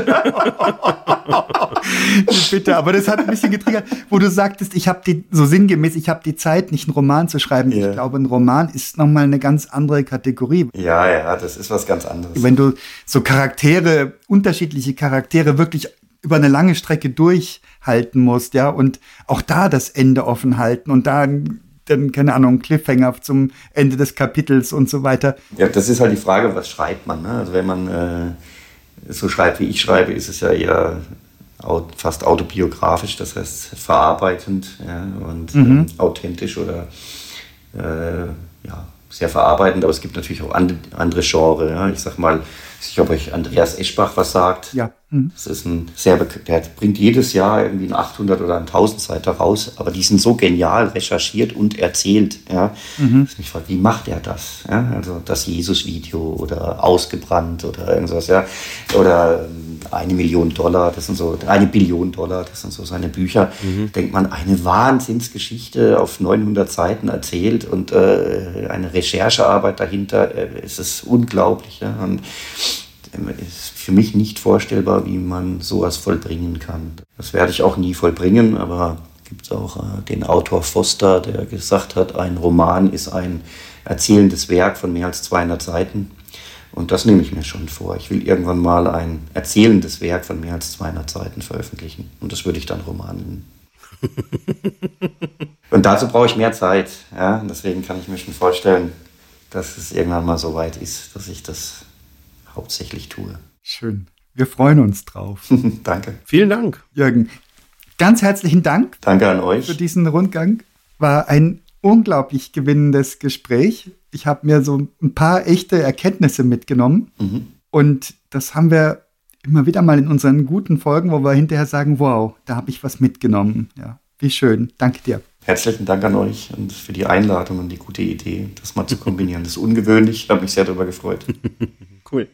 Bitte, aber das hat ein bisschen getriggert, wo du sagtest, ich habe die, so sinngemäß, ich habe die Zeit, nicht einen Roman zu schreiben. Yeah. Ich glaube, ein Roman ist nochmal eine ganz andere Kategorie. Ja, ja, das ist was ganz anderes. Wenn du so Charaktere, unterschiedliche Charaktere wirklich über eine lange Strecke durchhalten musst, ja, und auch da das Ende offen halten und da dann, keine Ahnung, Cliffhanger zum Ende des Kapitels und so weiter. Ja, das ist halt die Frage, was schreibt man. Ne? Also wenn man äh, so schreibt, wie ich schreibe, ist es ja eher fast autobiografisch, das heißt verarbeitend ja, und mhm. äh, authentisch oder äh, ja, sehr verarbeitend, aber es gibt natürlich auch andere, andere Genre. Ja. Ich sag mal, ich weiß nicht, ob euch Andreas Eschbach was sagt. Ja. Mhm. Das ist ein sehr, der bringt jedes Jahr irgendwie ein 800 oder ein 1000 Seiter raus, aber die sind so genial recherchiert und erzählt. Ja. Mhm. Ich mich frage, wie macht er das? Ja. Also das Jesus-Video oder Ausgebrannt oder irgendwas, ja. Oder ähm, eine Million Dollar, das sind so, eine Billion Dollar, das sind so seine Bücher. Mhm. Denkt man, eine Wahnsinnsgeschichte auf 900 Seiten erzählt und äh, eine Recherchearbeit dahinter, äh, es ist unglaublich. Ja. Und ist für mich nicht vorstellbar, wie man sowas vollbringen kann. Das werde ich auch nie vollbringen, aber gibt es auch äh, den Autor Foster, der gesagt hat, ein Roman ist ein erzählendes Werk von mehr als 200 Seiten. Und das nehme ich mir schon vor. Ich will irgendwann mal ein erzählendes Werk von mehr als 200 Seiten veröffentlichen. Und das würde ich dann Roman nennen. Und dazu brauche ich mehr Zeit. Ja? Deswegen kann ich mir schon vorstellen, dass es irgendwann mal so weit ist, dass ich das hauptsächlich tue. Schön. Wir freuen uns drauf. Danke. Vielen Dank. Jürgen, ganz herzlichen Dank. Danke an euch. Für diesen Rundgang. War ein unglaublich gewinnendes Gespräch. Ich habe mir so ein paar echte Erkenntnisse mitgenommen. Mhm. Und das haben wir immer wieder mal in unseren guten Folgen, wo wir hinterher sagen, wow, da habe ich was mitgenommen. Ja, wie schön. Danke dir. Herzlichen Dank an euch und für die Einladung und die gute Idee, das mal zu kombinieren. Das ist ungewöhnlich. Ich habe mich sehr darüber gefreut. cool.